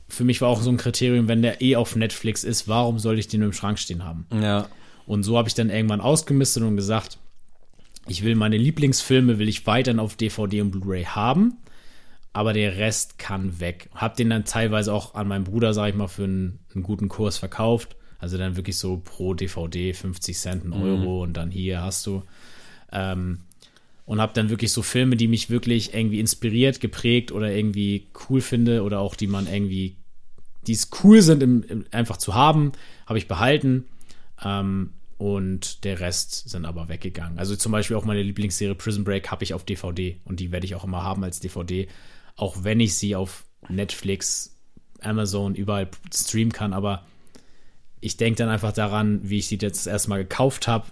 für mich war auch so ein Kriterium, wenn der eh auf Netflix ist, warum soll ich den im Schrank stehen haben? ja. Und so habe ich dann irgendwann ausgemistet und gesagt, ich will meine Lieblingsfilme, will ich weiterhin auf DVD und Blu-ray haben, aber der Rest kann weg. Hab den dann teilweise auch an meinen Bruder, sag ich mal, für einen, einen guten Kurs verkauft. Also dann wirklich so pro DVD 50 Cent, ein Euro und dann hier hast du. Ähm, und habe dann wirklich so Filme, die mich wirklich irgendwie inspiriert, geprägt oder irgendwie cool finde oder auch die man irgendwie, die es cool sind, im, im, einfach zu haben, habe ich behalten. Ähm, und der Rest sind aber weggegangen. Also zum Beispiel auch meine Lieblingsserie Prison Break habe ich auf DVD und die werde ich auch immer haben als DVD, auch wenn ich sie auf Netflix, Amazon, überall streamen kann. Aber ich denke dann einfach daran, wie ich sie jetzt das erste Mal gekauft habe.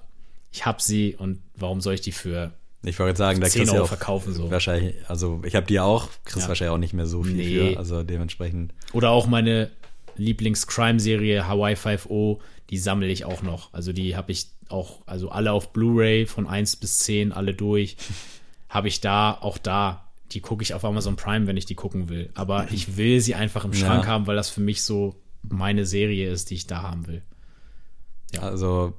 Ich habe sie und warum soll ich die für Ich wollte sagen, da 10 kriegst du auch verkaufen so? wahrscheinlich, also ich habe die auch, kriegst Ja. wahrscheinlich auch nicht mehr so viel Nee. für, also dementsprechend. Oder auch meine Lieblings-Crime-Serie Hawaii 5.0, die sammle ich auch noch. Also die habe ich auch, also alle auf Blu-ray von 1 bis 10, alle durch. habe ich da, auch da, die gucke ich auf Amazon Prime, wenn ich die gucken will. Aber ich will sie einfach im Schrank Ja. haben, weil das für mich so meine Serie ist, die ich da haben will. Also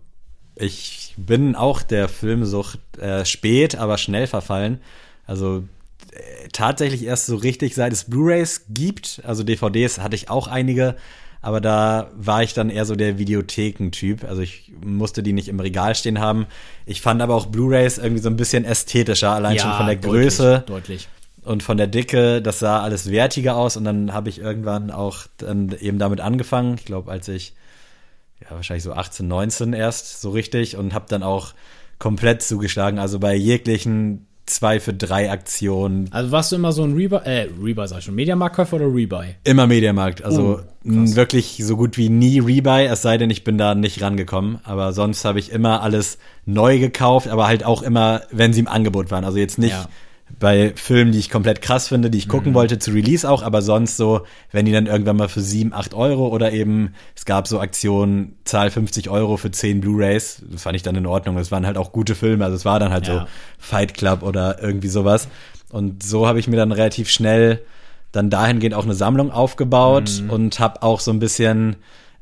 ich bin auch der Filmsucht äh, spät, aber schnell verfallen. Also äh, tatsächlich erst so richtig, seit es Blu-rays gibt. Also DVDs hatte ich auch einige, aber da war ich dann eher so der Videotheken-Typ. Also ich musste die nicht im Regal stehen haben. Ich fand aber auch Blu-rays irgendwie so ein bisschen ästhetischer, allein schon von der deutlich, Größe Deutlich. Und von der Dicke, das sah alles wertiger aus und dann habe ich irgendwann auch dann eben damit angefangen. Ich glaube, als ich ja wahrscheinlich so 18, 19 erst so richtig und habe dann auch komplett zugeschlagen. Also bei jeglichen zwei für drei Aktionen Also warst du immer so ein Rebuy, äh, Rebuy sag ich schon, Mediamarktkäufer oder Rebuy? immer Mediamarkt. Also Oh, wirklich so gut wie nie Rebuy, es sei denn, ich bin da nicht rangekommen. Aber sonst habe ich immer alles neu gekauft, aber halt auch immer, wenn sie im Angebot waren. Also jetzt nicht Ja. Bei Filmen, die ich komplett krass finde, die ich gucken Mhm. wollte, zu Release auch, aber sonst so, wenn die dann irgendwann mal für 7, 8 Euro oder eben, es gab so Aktionen, zahl 50 Euro für 10 Blu-Rays, das fand ich dann in Ordnung. Es waren halt auch gute Filme, also es war dann halt Ja. so Fight Club oder irgendwie sowas. Und so habe ich mir dann relativ schnell dann dahingehend auch eine Sammlung aufgebaut Mhm. und habe auch so ein bisschen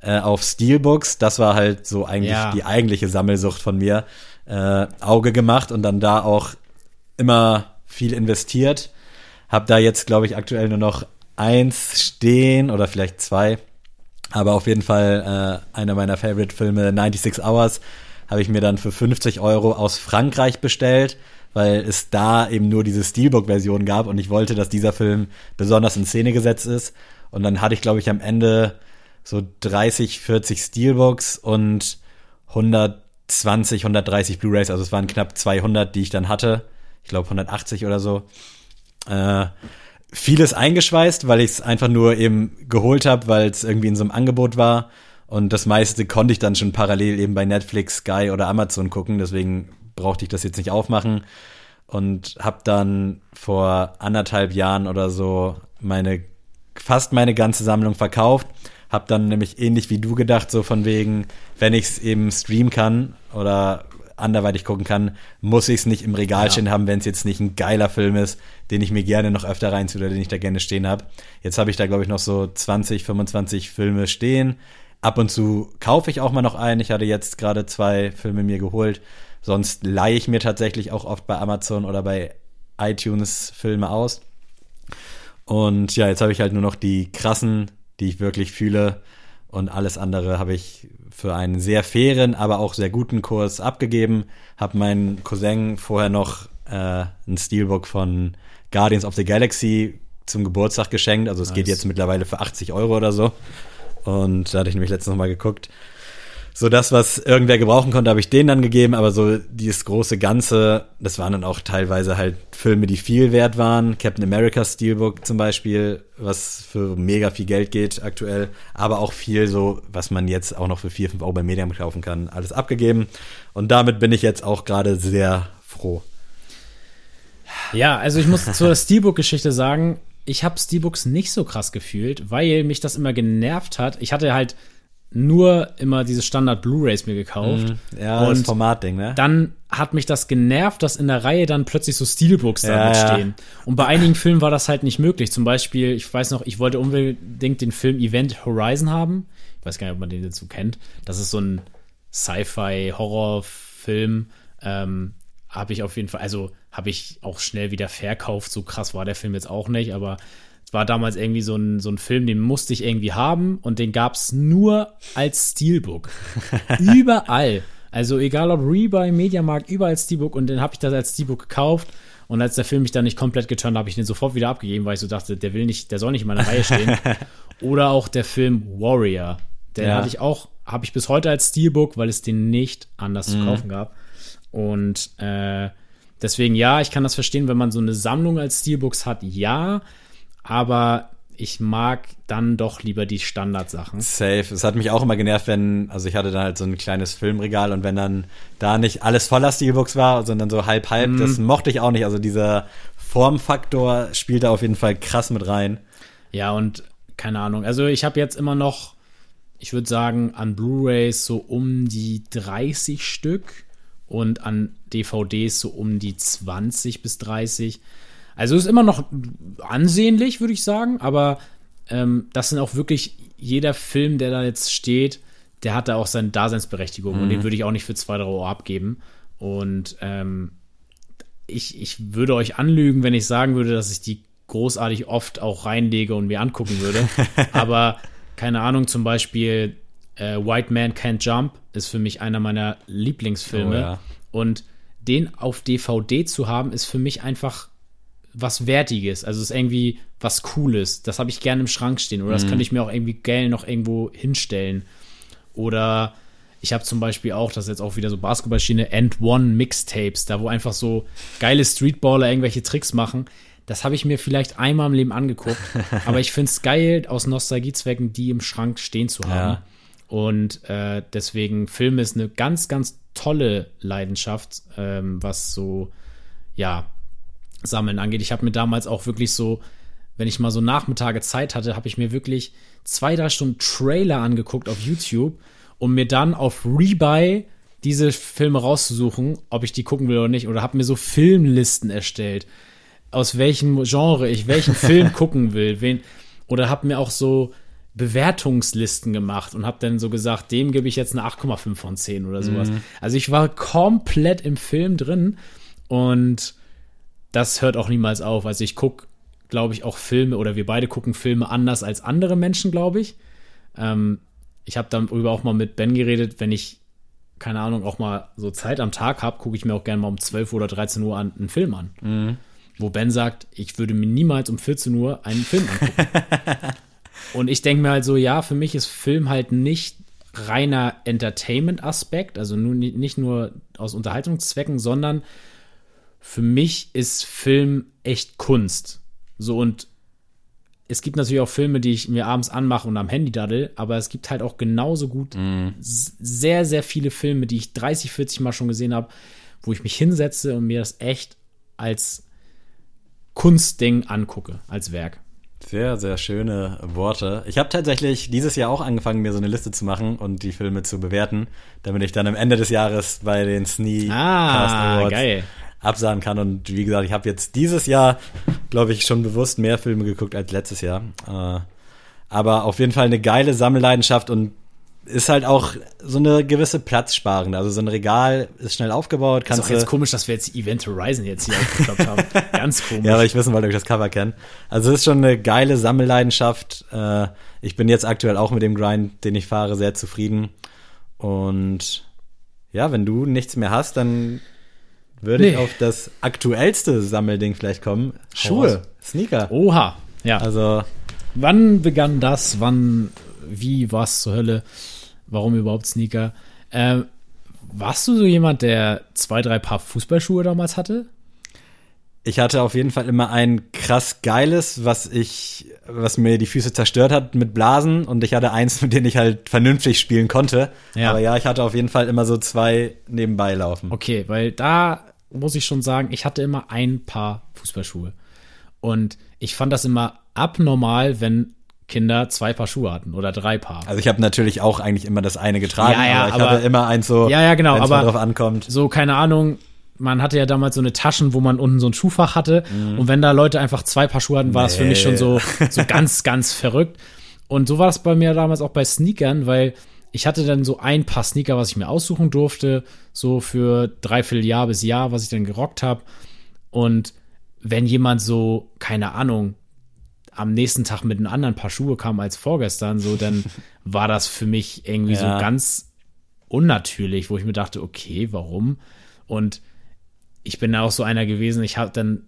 äh, auf Steelbooks, das war halt so eigentlich Ja. die eigentliche Sammelsucht von mir, äh, Auge gemacht und dann da auch immer viel investiert. Hab da jetzt, glaube ich, aktuell nur noch eins stehen oder vielleicht zwei. Aber auf jeden Fall äh, einer meiner Favorite-Filme, 96 Hours, habe ich mir dann für 50 Euro aus Frankreich bestellt, weil es da eben nur diese Steelbook-Version gab und ich wollte, dass dieser Film besonders in Szene gesetzt ist. Und dann hatte ich, glaube ich, am Ende so 30, 40 Steelbooks und 120, 130 Blu-rays. Also es waren knapp 200, die ich dann hatte. Ich glaube 180 oder so. Äh, vieles eingeschweißt, weil ich es einfach nur eben geholt habe, weil es irgendwie in so einem Angebot war. Und das meiste konnte ich dann schon parallel eben bei Netflix, Sky oder Amazon gucken. Deswegen brauchte ich das jetzt nicht aufmachen. Und habe dann vor anderthalb Jahren oder so meine fast meine ganze Sammlung verkauft. Hab dann nämlich ähnlich wie du gedacht, so von wegen, wenn ich es eben streamen kann oder anderweitig gucken kann, muss ich es nicht im Regal Ja. stehen haben, wenn es jetzt nicht ein geiler Film ist, den ich mir gerne noch öfter reinziehe oder den ich da gerne stehen habe. Jetzt habe ich da, glaube ich, noch so 20, 25 Filme stehen. Ab und zu kaufe ich auch mal noch einen. Ich hatte jetzt gerade zwei Filme mir geholt. Sonst leihe ich mir tatsächlich auch oft bei Amazon oder bei iTunes Filme aus. Und ja, jetzt habe ich halt nur noch die krassen, die ich wirklich fühle. Und alles andere habe ich für einen sehr fairen, aber auch sehr guten Kurs abgegeben. Habe meinen Cousin vorher noch äh, ein Steelbook von Guardians of the Galaxy zum Geburtstag geschenkt. Also es geht Nice. jetzt mittlerweile für 80 Euro oder so. Und da hatte ich nämlich letztens noch mal geguckt. So das, was irgendwer gebrauchen konnte, habe ich denen dann gegeben, aber so dieses große Ganze, das waren dann auch teilweise halt Filme, die viel wert waren. Captain America Steelbook zum Beispiel, was für mega viel Geld geht aktuell, aber auch viel so, was man jetzt auch noch für 4, 5 Euro bei Medium kaufen kann, alles abgegeben. Und damit bin ich jetzt auch gerade sehr froh. Ja, also ich muss zur Steelbook-Geschichte sagen, ich habe Steelbooks nicht so krass gefühlt, weil mich das immer genervt hat. Ich hatte halt nur immer diese Standard Blu-rays mir gekauft. Ja, das und Formatding, ne? dann hat mich das genervt, dass in der Reihe dann plötzlich so Steelbooks da Ja, ja. stehen. Und bei einigen Filmen war das halt nicht möglich. Zum Beispiel, ich weiß noch, ich wollte unbedingt den Film Event Horizon haben. Ich weiß gar nicht, ob man den so kennt. Das ist so ein Sci-Fi-Horrorfilm. Ähm, habe ich auf jeden Fall, also habe ich auch schnell wieder verkauft. So krass war der Film jetzt auch nicht, aber war damals irgendwie so ein, so ein Film, den musste ich irgendwie haben und den gab es nur als Steelbook. Überall. Also egal ob Rebuy, Mediamarkt, überall Steelbook und den habe ich das als Steelbook gekauft. Und als der Film mich dann nicht komplett geturnt, habe ich den sofort wieder abgegeben, weil ich so dachte, der will nicht, der soll nicht in meiner Reihe stehen. Oder auch der Film Warrior. Den Ja. hatte ich auch, habe ich bis heute als Steelbook, weil es den nicht anders zu kaufen gab. Und äh, deswegen, ja, ich kann das verstehen, wenn man so eine Sammlung als Steelbooks hat, ja. Aber ich mag dann doch lieber die Standardsachen. Safe. Es hat mich auch immer genervt, wenn, also ich hatte dann halt so ein kleines Filmregal und wenn dann da nicht alles voller Steelbooks war, sondern so halb halb, Mhm. das mochte ich auch nicht. Also dieser Formfaktor spielt da auf jeden Fall krass mit rein. Ja, und keine Ahnung. Also ich habe jetzt immer noch, ich würde sagen, an Blu-rays so um die 30 Stück und an DVDs so um die 20 bis 30. Also ist immer noch ansehnlich, würde ich sagen, aber ähm, das sind auch wirklich, jeder Film, der da jetzt steht, der hat da auch seine Daseinsberechtigung und den würde ich auch nicht für 2, 3 Euro abgeben. Und ähm, ich, ich würde euch anlügen, wenn ich sagen würde, dass ich die großartig oft auch reinlege und mir angucken würde. Aber keine Ahnung, zum Beispiel äh, White Man Can't Jump ist für mich einer meiner Lieblingsfilme. Oh ja. Und den auf DVD zu haben, ist für mich einfach was Wertiges. Also es ist irgendwie was Cooles. Das habe ich gerne im Schrank stehen. Oder das könnte ich mir auch irgendwie geil noch irgendwo hinstellen. Oder ich habe zum Beispiel auch, das ist jetzt auch wieder so Basketballschiene, End One Mixtapes, da wo einfach so geile Streetballer irgendwelche Tricks machen. Das habe ich mir vielleicht einmal im Leben angeguckt, aber ich finde es geil, aus Nostalgiezwecken die im Schrank stehen zu haben. Ja. Und äh, deswegen, Film ist eine ganz, ganz tolle Leidenschaft, ähm, was so, ja, Sammeln angeht. Ich habe mir damals auch wirklich so, wenn ich mal so Nachmittage Zeit hatte, habe ich mir wirklich zwei, drei Stunden Trailer angeguckt auf YouTube, um mir dann auf Rebuy diese Filme rauszusuchen, ob ich die gucken will oder nicht. Oder habe mir so Filmlisten erstellt, aus welchem Genre ich welchen Film gucken will. Wen, oder habe mir auch so Bewertungslisten gemacht und habe dann so gesagt, dem gebe ich jetzt eine 8,5 von 10 oder sowas. Also ich war komplett im Film drin und das hört auch niemals auf. Also ich gucke, glaube ich, auch Filme oder wir beide gucken Filme anders als andere Menschen, glaube ich. Ähm, ich habe darüber auch mal mit Ben geredet, wenn ich, keine Ahnung, auch mal so Zeit am Tag habe, gucke ich mir auch gerne mal um 12 oder 13 Uhr an, einen Film an. Wo Ben sagt, ich würde mir niemals um 14 Uhr einen Film angucken. Und ich denke mir halt so, ja, für mich ist Film halt nicht reiner Entertainment-Aspekt, also nur, nicht nur aus Unterhaltungszwecken, sondern für mich ist Film echt Kunst. So und es gibt natürlich auch Filme, die ich mir abends anmache und am Handy daddel, aber es gibt halt auch genauso gut s- sehr, sehr viele Filme, die ich 30, 40 Mal schon gesehen habe, wo ich mich hinsetze und mir das echt als Kunstding angucke, als Werk. Sehr, sehr schöne Worte. Ich habe tatsächlich dieses Jahr auch angefangen, mir so eine Liste zu machen und die Filme zu bewerten, damit ich dann am Ende des Jahres bei den Sneak Ah, Awards geil. Absahen kann. Und wie gesagt, ich habe jetzt dieses Jahr, glaube ich, schon bewusst mehr Filme geguckt als letztes Jahr. Äh, aber auf jeden Fall eine geile Sammelleidenschaft und ist halt auch so eine gewisse Platzsparende. Also so ein Regal ist schnell aufgebaut. Ist Kannst auch jetzt komisch, dass wir jetzt Event Horizon jetzt hier aufgeklappt haben. Ganz komisch. ja, weil ich wissen wollte, ob ich das Cover kenne. Also es ist schon eine geile Sammelleidenschaft. Äh, ich bin jetzt aktuell auch mit dem Grind, den ich fahre, sehr zufrieden. Und ja, wenn du nichts mehr hast, dann würde ich Nee. auf das aktuellste Sammelding vielleicht kommen. Schuhe, Sneaker. Oha. Ja. Also Wann begann das? Wann, wie, was zur Hölle? Warum überhaupt Sneaker? Ähm, warst du so jemand, der zwei, drei Paar Fußballschuhe damals hatte? ich hatte auf jeden Fall immer ein krass geiles, was ich, was mir die Füße zerstört hat mit Blasen und ich hatte eins, mit dem ich halt vernünftig spielen konnte. Ja. Aber ja, ich hatte auf jeden Fall immer so zwei nebenbei laufen. Okay, weil da muss ich schon sagen, ich hatte immer ein Paar Fußballschuhe. Und ich fand das immer abnormal, wenn Kinder zwei Paar Schuhe hatten oder drei Paar. Also ich habe natürlich auch eigentlich immer das eine getragen, Ja, ja, aber ich aber- hatte immer eins so, Ja, ja, genau, wenn es drauf ankommt. so, keine Ahnung, man hatte ja damals so eine Taschen, wo man unten so ein Schuhfach hatte. Mhm. Und wenn da Leute einfach zwei Paar Schuhe hatten, war das für mich schon so, so ganz, ganz verrückt. Und so war das bei mir damals auch bei Sneakern, weil ich hatte dann so ein paar Sneaker, was ich mir aussuchen durfte, so für dreiviertel Jahr bis Jahr, was ich dann gerockt habe. Und wenn jemand so, keine Ahnung, am nächsten Tag mit einem anderen Paar Schuhe kam als vorgestern, so, dann war das für mich irgendwie so Ja. ganz unnatürlich, wo ich mir dachte, okay, warum? Und ich bin da auch so einer gewesen, ich habe dann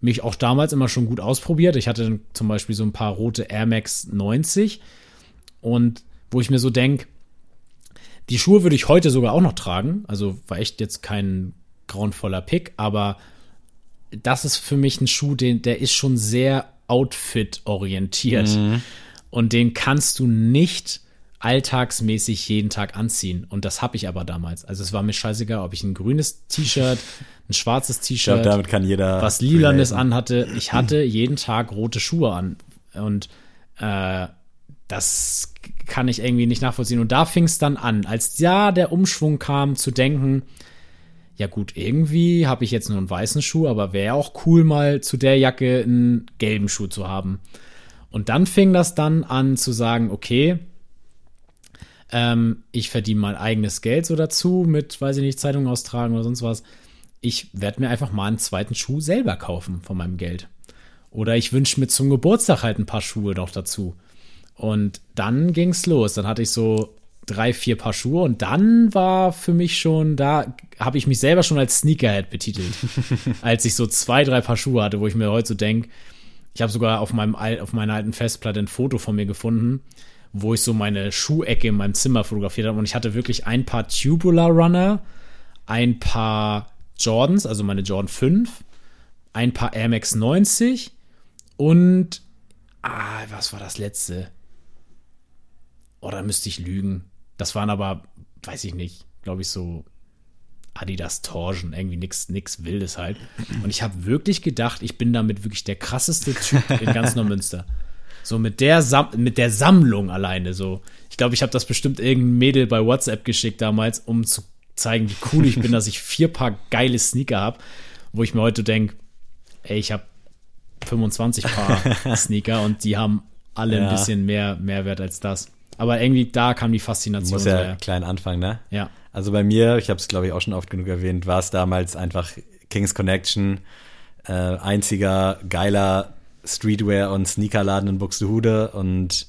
mich auch damals immer schon gut ausprobiert. Ich hatte dann zum Beispiel so ein paar rote Air Max 90 und wo ich mir so denke, die Schuhe würde ich heute sogar auch noch tragen. Also war echt jetzt kein grauenvoller Pick, aber das ist für mich ein Schuh, den, der ist schon sehr Outfit-orientiert. Und den kannst du nicht alltagsmäßig jeden Tag anziehen. Und das habe ich aber damals. Also es war mir scheißegal, ob ich ein grünes T-Shirt, ein schwarzes T-Shirt, damit kann jeder. was Lilanes relaten. anhatte. Ich hatte jeden Tag rote Schuhe an. Und äh, das kann ich irgendwie nicht nachvollziehen. Und da fing es dann an, als ja der Umschwung kam, zu denken, ja gut, irgendwie habe ich jetzt nur einen weißen Schuh, aber wäre auch cool, mal zu der Jacke einen gelben Schuh zu haben. Und dann fing das dann an zu sagen, okay, ähm, ich verdiene mein eigenes Geld so dazu mit, weiß ich nicht, Zeitung austragen oder sonst was. Ich werde mir einfach mal einen zweiten Schuh selber kaufen von meinem Geld. Oder ich wünsche mir zum Geburtstag halt ein paar Schuhe noch dazu. Und dann ging's los. Dann hatte ich so drei, vier Paar Schuhe und dann war für mich schon, da habe ich mich selber schon als Sneakerhead betitelt. als ich so zwei, drei Paar Schuhe hatte, wo ich mir heute so denke, ich habe sogar auf, meinem, auf meiner alten Festplatte ein Foto von mir gefunden, wo ich so meine Schuhecke in meinem Zimmer fotografiert habe und ich hatte wirklich ein paar Tubular Runner, ein paar Jordans, also meine Jordan 5, ein paar Air Max 90 und ah, was war das letzte? Oh, da müsste ich lügen. Das waren aber, weiß ich nicht, glaube ich so Adidas Torsion, irgendwie nix, nix Wildes halt. Und ich habe wirklich gedacht, ich bin damit wirklich der krasseste Typ in ganz Neumünster. So mit der, Sam mit der Sammlung alleine so. Ich glaube, ich habe das bestimmt irgendein Mädel bei WhatsApp geschickt damals, um zu zeigen, wie cool ich bin, dass ich vier Paar geile Sneaker habe, wo ich mir heute denke, ey, ich habe 25 Paar Sneaker und die haben alle Ja. ein bisschen mehr Mehrwert als das. Aber irgendwie da kam die Faszination. Muss ja her. klein anfangen, ne? ja. Also bei mir, ich habe es glaube ich auch schon oft genug erwähnt, war es damals einfach Kings Connection, äh, einziger geiler Streetwear und Sneakerladen in Buxtehude und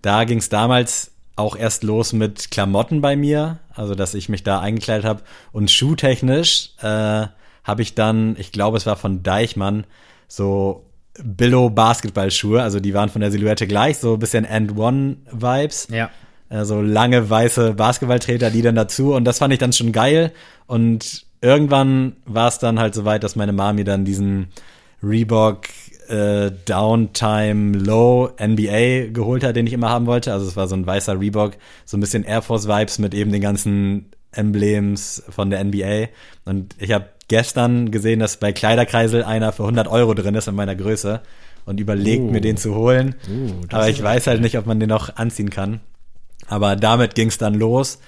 da ging es damals auch erst los mit Klamotten bei mir, also dass ich mich da eingekleidet habe und schuhtechnisch äh, habe ich dann, ich glaube es war von Deichmann, so Billo Basketballschuhe, also die waren von der Silhouette gleich, so ein bisschen End One Vibes. Ja. Also lange weiße Basketballtreter, die dann dazu. Und das fand ich dann schon geil. Und irgendwann war es dann halt so weit, dass meine Mami dann diesen Reebok äh, Downtime Low NBA geholt hat, den ich immer haben wollte. Also es war so ein weißer Reebok, so ein bisschen Air Force Vibes mit eben den ganzen Emblems von der NBA. Und ich habe gestern gesehen, dass bei Kleiderkreisel einer für 100 Euro drin ist in meiner Größe. und überlegt Oh. mir den zu holen. Oh, das Aber ich weiß halt nicht, ob man den noch anziehen kann. Aber damit ging es dann los.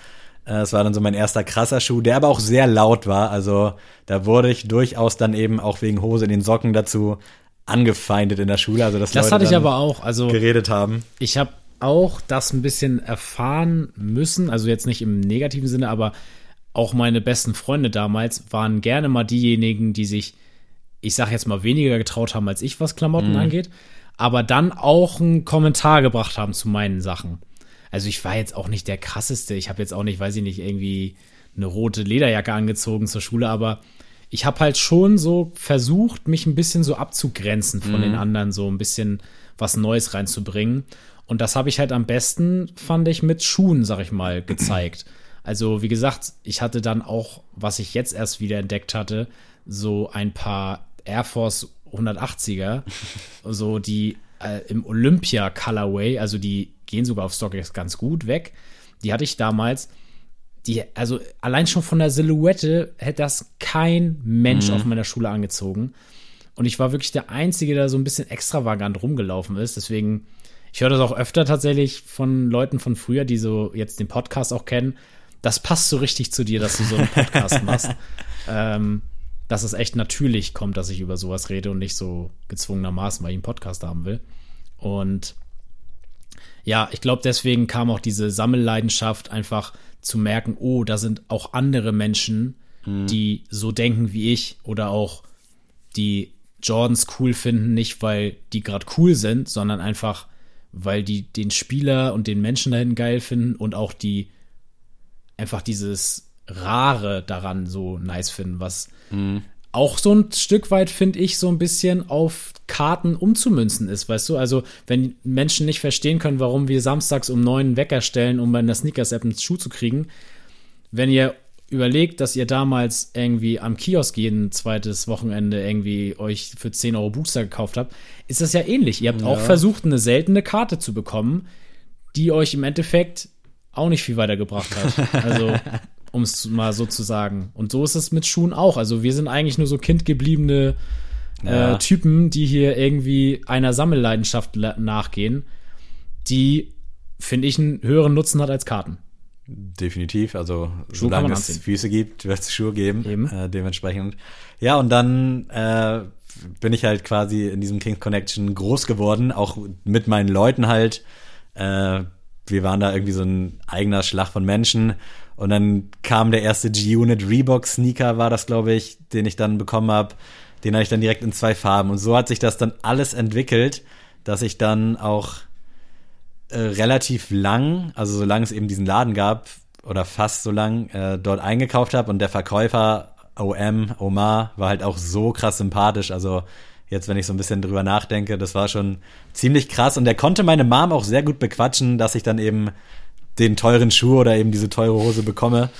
Äh, Es war dann so mein erster krasser Schuh, der aber auch sehr laut war. Also da wurde ich durchaus dann eben auch wegen Hose in den Socken dazu angefeindet in der Schule. Also dass Das Leute hatte ich aber auch. Also geredet haben. ich habe auch das ein bisschen erfahren müssen, also jetzt nicht im negativen Sinne, aber auch meine besten Freunde damals waren gerne mal diejenigen, die sich, ich sag jetzt mal, weniger getraut haben als ich, was Klamotten angeht, aber dann auch einen Kommentar gebracht haben zu meinen Sachen. Also ich war jetzt auch nicht der krasseste, ich habe jetzt auch nicht, weiß ich nicht, irgendwie eine rote Lederjacke angezogen zur Schule, aber ich habe halt schon so versucht, mich ein bisschen so abzugrenzen von den anderen, so ein bisschen was Neues reinzubringen. Und das habe ich halt am besten, fand ich, mit Schuhen, sag ich mal, gezeigt. Also, wie gesagt, ich hatte dann auch, was ich jetzt erst wieder entdeckt hatte, so ein paar Air Force 180er, so die äh, im Olympia Colorway, also die gehen sogar auf StockX ganz gut weg. Die hatte ich damals die, also allein schon von der Silhouette hätte das kein Mensch auf meiner Schule angezogen. Und ich war wirklich der Einzige, der so ein bisschen extravagant rumgelaufen ist. Deswegen, ich höre das auch öfter tatsächlich von Leuten von früher, die so jetzt den Podcast auch kennen. Das passt so richtig zu dir, dass du so einen Podcast machst. Ähm, dass es echt natürlich kommt, dass ich über sowas rede und nicht so gezwungenermaßen, weil ich einen Podcast haben will. Und ja, ich glaube, deswegen kam auch diese Sammelleidenschaft einfach zu merken, oh, da sind auch andere Menschen, die so denken wie ich oder auch die Jordans cool finden, nicht weil die gerade cool sind, sondern einfach, weil die den Spieler und den Menschen dahin geil finden und auch die einfach dieses Rare daran so nice finden, was auch so ein Stück weit, finde ich, so ein bisschen auf Karten umzumünzen ist, weißt du? Also, wenn Menschen nicht verstehen können, warum wir samstags um neun Wecker stellen, um bei einer Sneakers-App einen Schuh zu kriegen, wenn ihr überlegt, dass ihr damals irgendwie am Kiosk jeden zweites Wochenende irgendwie euch für 10 Euro Booster gekauft habt, ist das ja ähnlich. Ihr habt auch versucht, eine seltene Karte zu bekommen, die euch im Endeffekt auch nicht viel weitergebracht hat. Also, um es mal so zu sagen. Und so ist es mit Schuhen auch. Also, wir sind eigentlich nur so kindgebliebene Ja. äh, Typen, die hier irgendwie einer Sammelleidenschaft nachgehen, die, finde ich, einen höheren Nutzen hat als Karten. Definitiv, also Schuhe solange es. Füße gibt, wird es Schuhe geben, Eben. Äh, dementsprechend. Ja, und dann äh, bin ich halt quasi in diesem Kings Connection groß geworden, auch mit meinen Leuten halt. Äh, wir waren da irgendwie so ein eigener Schlag von Menschen. Und dann kam der erste G-Unit Reebok Sneaker, war das, glaube ich, den ich dann bekommen habe. Den hatte ich dann direkt in zwei Farben. Und so hat sich das dann alles entwickelt, dass ich dann auch äh, relativ lang, also solange es eben diesen Laden gab, oder fast so lang, äh, dort eingekauft habe und der Verkäufer OM, Omar, war halt auch so krass sympathisch. Also jetzt, wenn ich so ein bisschen drüber nachdenke, das war schon ziemlich krass und der konnte meine Mom auch sehr gut bequatschen, dass ich dann eben den teuren Schuh oder eben diese teure Hose bekomme.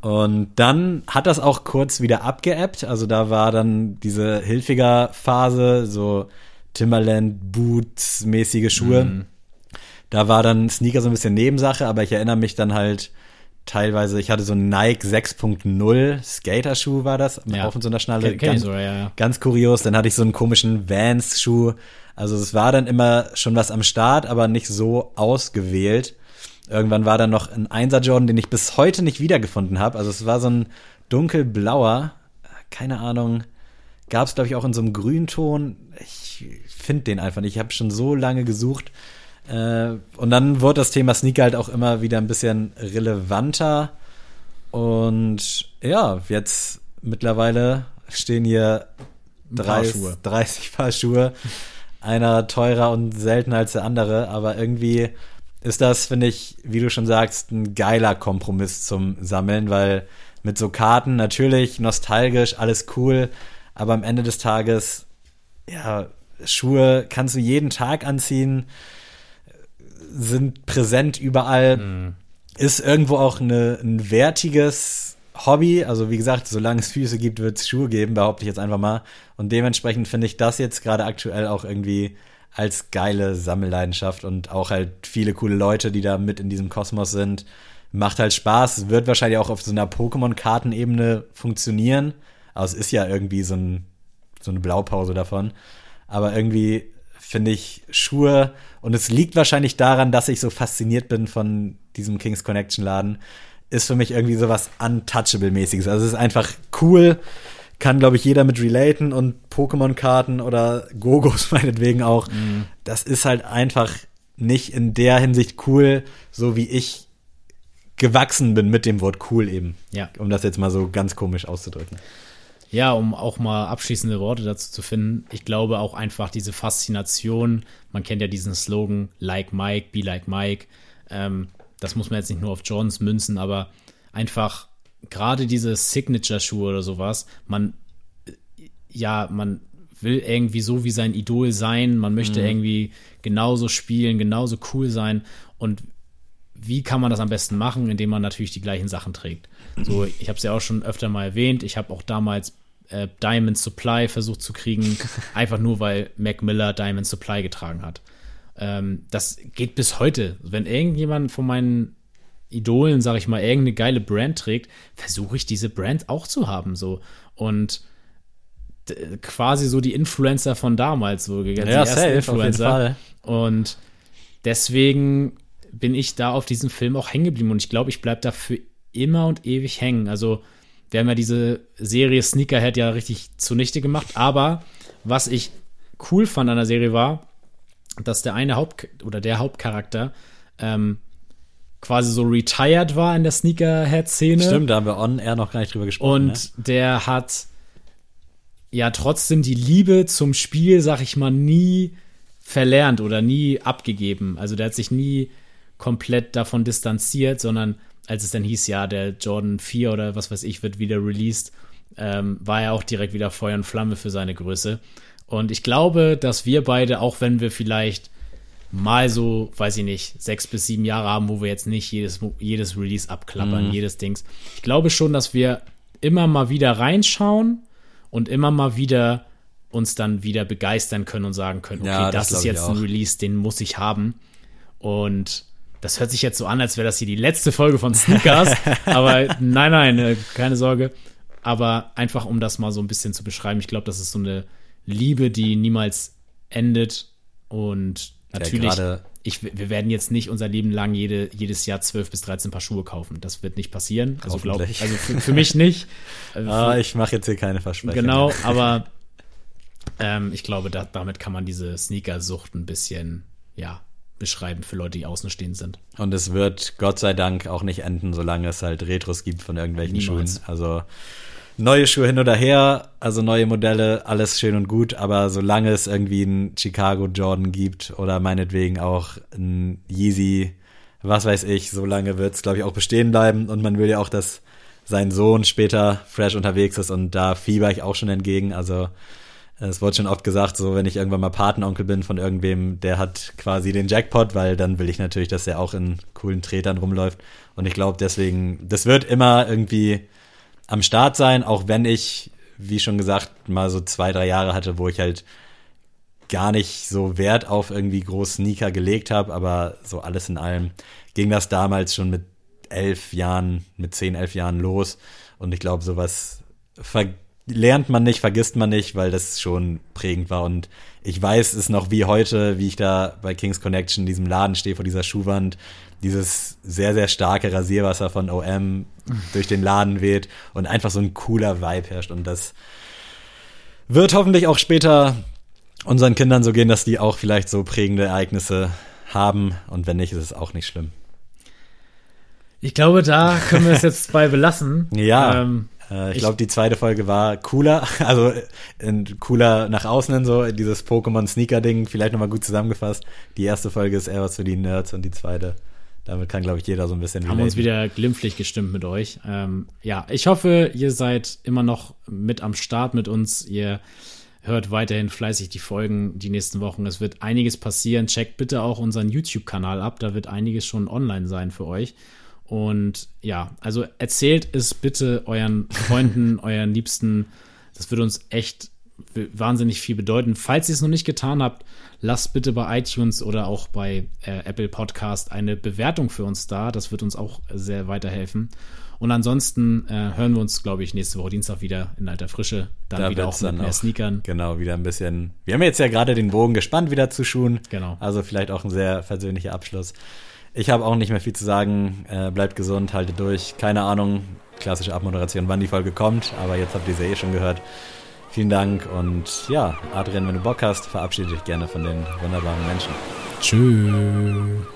Und dann hat das auch kurz wieder abgeebbt. Also da war dann diese hilfiger Phase, so Timberland Boots mäßige Schuhe. Da war dann Sneaker so ein bisschen Nebensache, aber ich erinnere mich dann halt teilweise, ich hatte so einen Nike 6.0 Skater-Schuh war das, Ja. auf so einer Schnalle. Kenn- ganz, sogar, ja, ja. ganz kurios. Dann hatte ich so einen komischen Vans-Schuh. Also es war dann immer schon was am Start, aber nicht so ausgewählt. Irgendwann war dann noch ein 1er Jordan, den ich bis heute nicht wiedergefunden habe. Also es war so ein dunkelblauer, keine Ahnung, gab es glaube ich auch in so einem Grünton. Ich finde den einfach nicht. Ich habe schon so lange gesucht. Äh, und dann wurde das Thema Sneaker halt auch immer wieder ein bisschen relevanter. Und ja, jetzt mittlerweile stehen hier Ein paar 30, Schuhe. 30 Paar Schuhe. Einer teurer und seltener als der andere, aber irgendwie ist das, finde ich, wie du schon sagst, ein geiler Kompromiss zum Sammeln, weil mit so Karten natürlich nostalgisch, alles cool, aber am Ende des Tages, ja, Schuhe kannst du jeden Tag anziehen, sind präsent überall, ist irgendwo auch eine, ein wertiges Hobby. Also wie gesagt, solange es Füße gibt, wird es Schuhe geben, behaupte ich jetzt einfach mal. Und dementsprechend finde ich das jetzt gerade aktuell auch irgendwie als geile Sammelleidenschaft und auch halt viele coole Leute, die da mit in diesem Kosmos sind. Macht halt Spaß. Wird wahrscheinlich auch auf so einer Pokémon-Kartenebene funktionieren. Aber es ist ja irgendwie so, ein, so eine Blaupause davon. Aber irgendwie finde ich Schuhe und es liegt wahrscheinlich daran, dass ich so fasziniert bin von diesem Kings Connection Laden, ist für mich irgendwie so was Untouchable-mäßiges. Also es ist einfach cool, kann, glaube ich, jeder mit relaten und Pokémon-Karten oder Gogos meinetwegen auch. Mhm. Das ist halt einfach nicht in der Hinsicht cool, so wie ich gewachsen bin mit dem Wort cool eben. Ja. Um das jetzt mal so ganz komisch auszudrücken. Ja, um auch mal abschließende Worte dazu zu finden. Ich glaube auch einfach diese Faszination. Man kennt ja diesen Slogan, like Mike, be like Mike. Ähm, das muss man jetzt nicht nur auf Jordans münzen, aber einfach gerade diese Signature-Schuhe oder sowas. Man, äh, ja, man will irgendwie so wie sein Idol sein. Man möchte irgendwie genauso spielen, genauso cool sein. Und wie kann man das am besten machen, indem man natürlich die gleichen Sachen trägt. So, ich habe es ja auch schon öfter mal erwähnt. Ich habe auch damals äh, Diamond Supply versucht zu kriegen, einfach nur weil Mac Miller Diamond Supply getragen hat. Ähm, das geht bis heute. Wenn irgendjemand von meinen Idolen, sag ich mal, irgendeine geile Brand trägt, versuche ich diese Brand auch zu haben. So und quasi so die Influencer von damals, so die ersten und deswegen bin ich da auf diesem Film auch hängen geblieben und ich glaube, ich bleibe da für immer und ewig hängen. Also, wir haben ja diese Serie Sneakerhead ja richtig zunichte gemacht, aber was ich cool fand an der Serie war, dass der eine Haupt oder der Hauptcharakter ähm, quasi so retired war in der Sneakerhead-Szene. Stimmt, da haben wir on air noch gar nicht drüber gesprochen. Und ne? der hat ja trotzdem die Liebe zum Spiel, sag ich mal, nie verlernt oder nie abgegeben. Also der hat sich nie komplett davon distanziert, sondern als es dann hieß, ja, der Jordan 4 oder was weiß ich wird wieder released, ähm, war er auch direkt wieder Feuer und Flamme für seine Größe. Und ich glaube, dass wir beide, auch wenn wir vielleicht mal so, weiß ich nicht, sechs bis sieben Jahre haben, wo wir jetzt nicht jedes, jedes Release abklappern, jedes Dings. Ich glaube schon, dass wir immer mal wieder reinschauen und immer mal wieder uns dann wieder begeistern können und sagen können, okay, Ja, das das, ist jetzt ein. Release, den muss ich haben. Und das hört sich jetzt so an, als wäre das hier die letzte Folge von Sneakers. aber nein, nein, äh, keine Sorge. Aber einfach, um das mal so ein bisschen zu beschreiben, ich glaube, das ist so eine Liebe, die niemals endet. Und natürlich, gerade- ich, wir werden jetzt nicht unser Leben lang jede, jedes Jahr 12 bis 13 Paar Schuhe kaufen. Das wird nicht passieren. Also, glaub, also für, für mich nicht. Ah, ich mache jetzt hier keine Versprechen. Genau, aber ähm, ich glaube, da, damit kann man diese Sneakersucht ein bisschen, ja, beschreiben für Leute, die außenstehend sind. Und es wird Gott sei Dank auch nicht enden, solange es halt Retros gibt von irgendwelchen Niemals. Schuhen. Also neue Schuhe hin oder her, also neue Modelle, alles schön und gut, aber solange es irgendwie einen Chicago Jordan gibt oder meinetwegen auch ein Yeezy, was weiß ich, solange wird es, glaube ich, auch bestehen bleiben. Und man will ja auch, dass sein Sohn später fresh unterwegs ist und da fieber ich auch schon entgegen. Also es wurde schon oft gesagt, so wenn ich irgendwann mal Patenonkel bin von irgendwem, der hat quasi den Jackpot, weil dann will ich natürlich, dass er auch in coolen Tretern rumläuft. Und ich glaube deswegen, das wird immer irgendwie am Start sein, auch wenn ich, wie schon gesagt, mal so zwei, drei Jahre hatte, wo ich halt gar nicht so Wert auf irgendwie groß Sneaker gelegt habe, aber so alles in allem ging das damals schon mit elf Jahren, mit zehn, elf Jahren los. Und ich glaube, sowas ver lernt man nicht, vergisst man nicht, weil das schon prägend war. Und ich weiß es noch wie heute, wie ich da bei Kings Connection in diesem Laden stehe vor dieser Schuhwand, dieses sehr, sehr starke Rasierwasser von OM durch den Laden weht und einfach so ein cooler Vibe herrscht. Und das wird hoffentlich auch später unseren Kindern so gehen, dass die auch vielleicht so prägende Ereignisse haben. Und wenn nicht, ist es auch nicht schlimm. Ich glaube, da können wir es jetzt bei belassen. Ja, Ähm, äh, ich ich- glaube, die zweite Folge war cooler, also äh, cooler nach außen hin so, dieses Pokémon-Sneaker-Ding, vielleicht nochmal gut zusammengefasst. Die erste Folge ist eher was für die Nerds und die zweite, damit kann, glaube ich, jeder so ein bisschen haben uns relaten. wieder glimpflich gestimmt mit euch. Ähm, ja, ich hoffe, ihr seid immer noch mit am Start mit uns. Ihr hört weiterhin fleißig die Folgen die nächsten Wochen. Es wird einiges passieren. Checkt bitte auch unseren YouTube-Kanal ab. Da wird einiges schon online sein für euch. Und ja, also erzählt es bitte euren Freunden, euren Liebsten. Das würde uns echt wahnsinnig viel bedeuten. Falls ihr es noch nicht getan habt, lasst bitte bei iTunes oder auch bei äh, Apple Podcast eine Bewertung für uns da. Das wird uns auch sehr weiterhelfen. Und ansonsten äh, hören wir uns, glaube ich, nächste Woche Dienstag wieder in alter Frische. Dann Da wieder auch mit mehr auch- Sneakern. Genau, wieder ein bisschen. Wir haben jetzt ja gerade den Bogen gespannt wieder zu Schuhen. Genau. Also vielleicht auch ein sehr persönlicher Abschluss. Ich habe auch nicht mehr viel zu sagen. Äh, bleibt gesund, haltet durch. Keine Ahnung, klassische Abmoderation, wann die Folge kommt, aber jetzt habt ihr sie eh schon gehört. Vielen Dank und ja, Adrian, wenn du Bock hast, verabschiede dich gerne von den wunderbaren Menschen. Tschüss.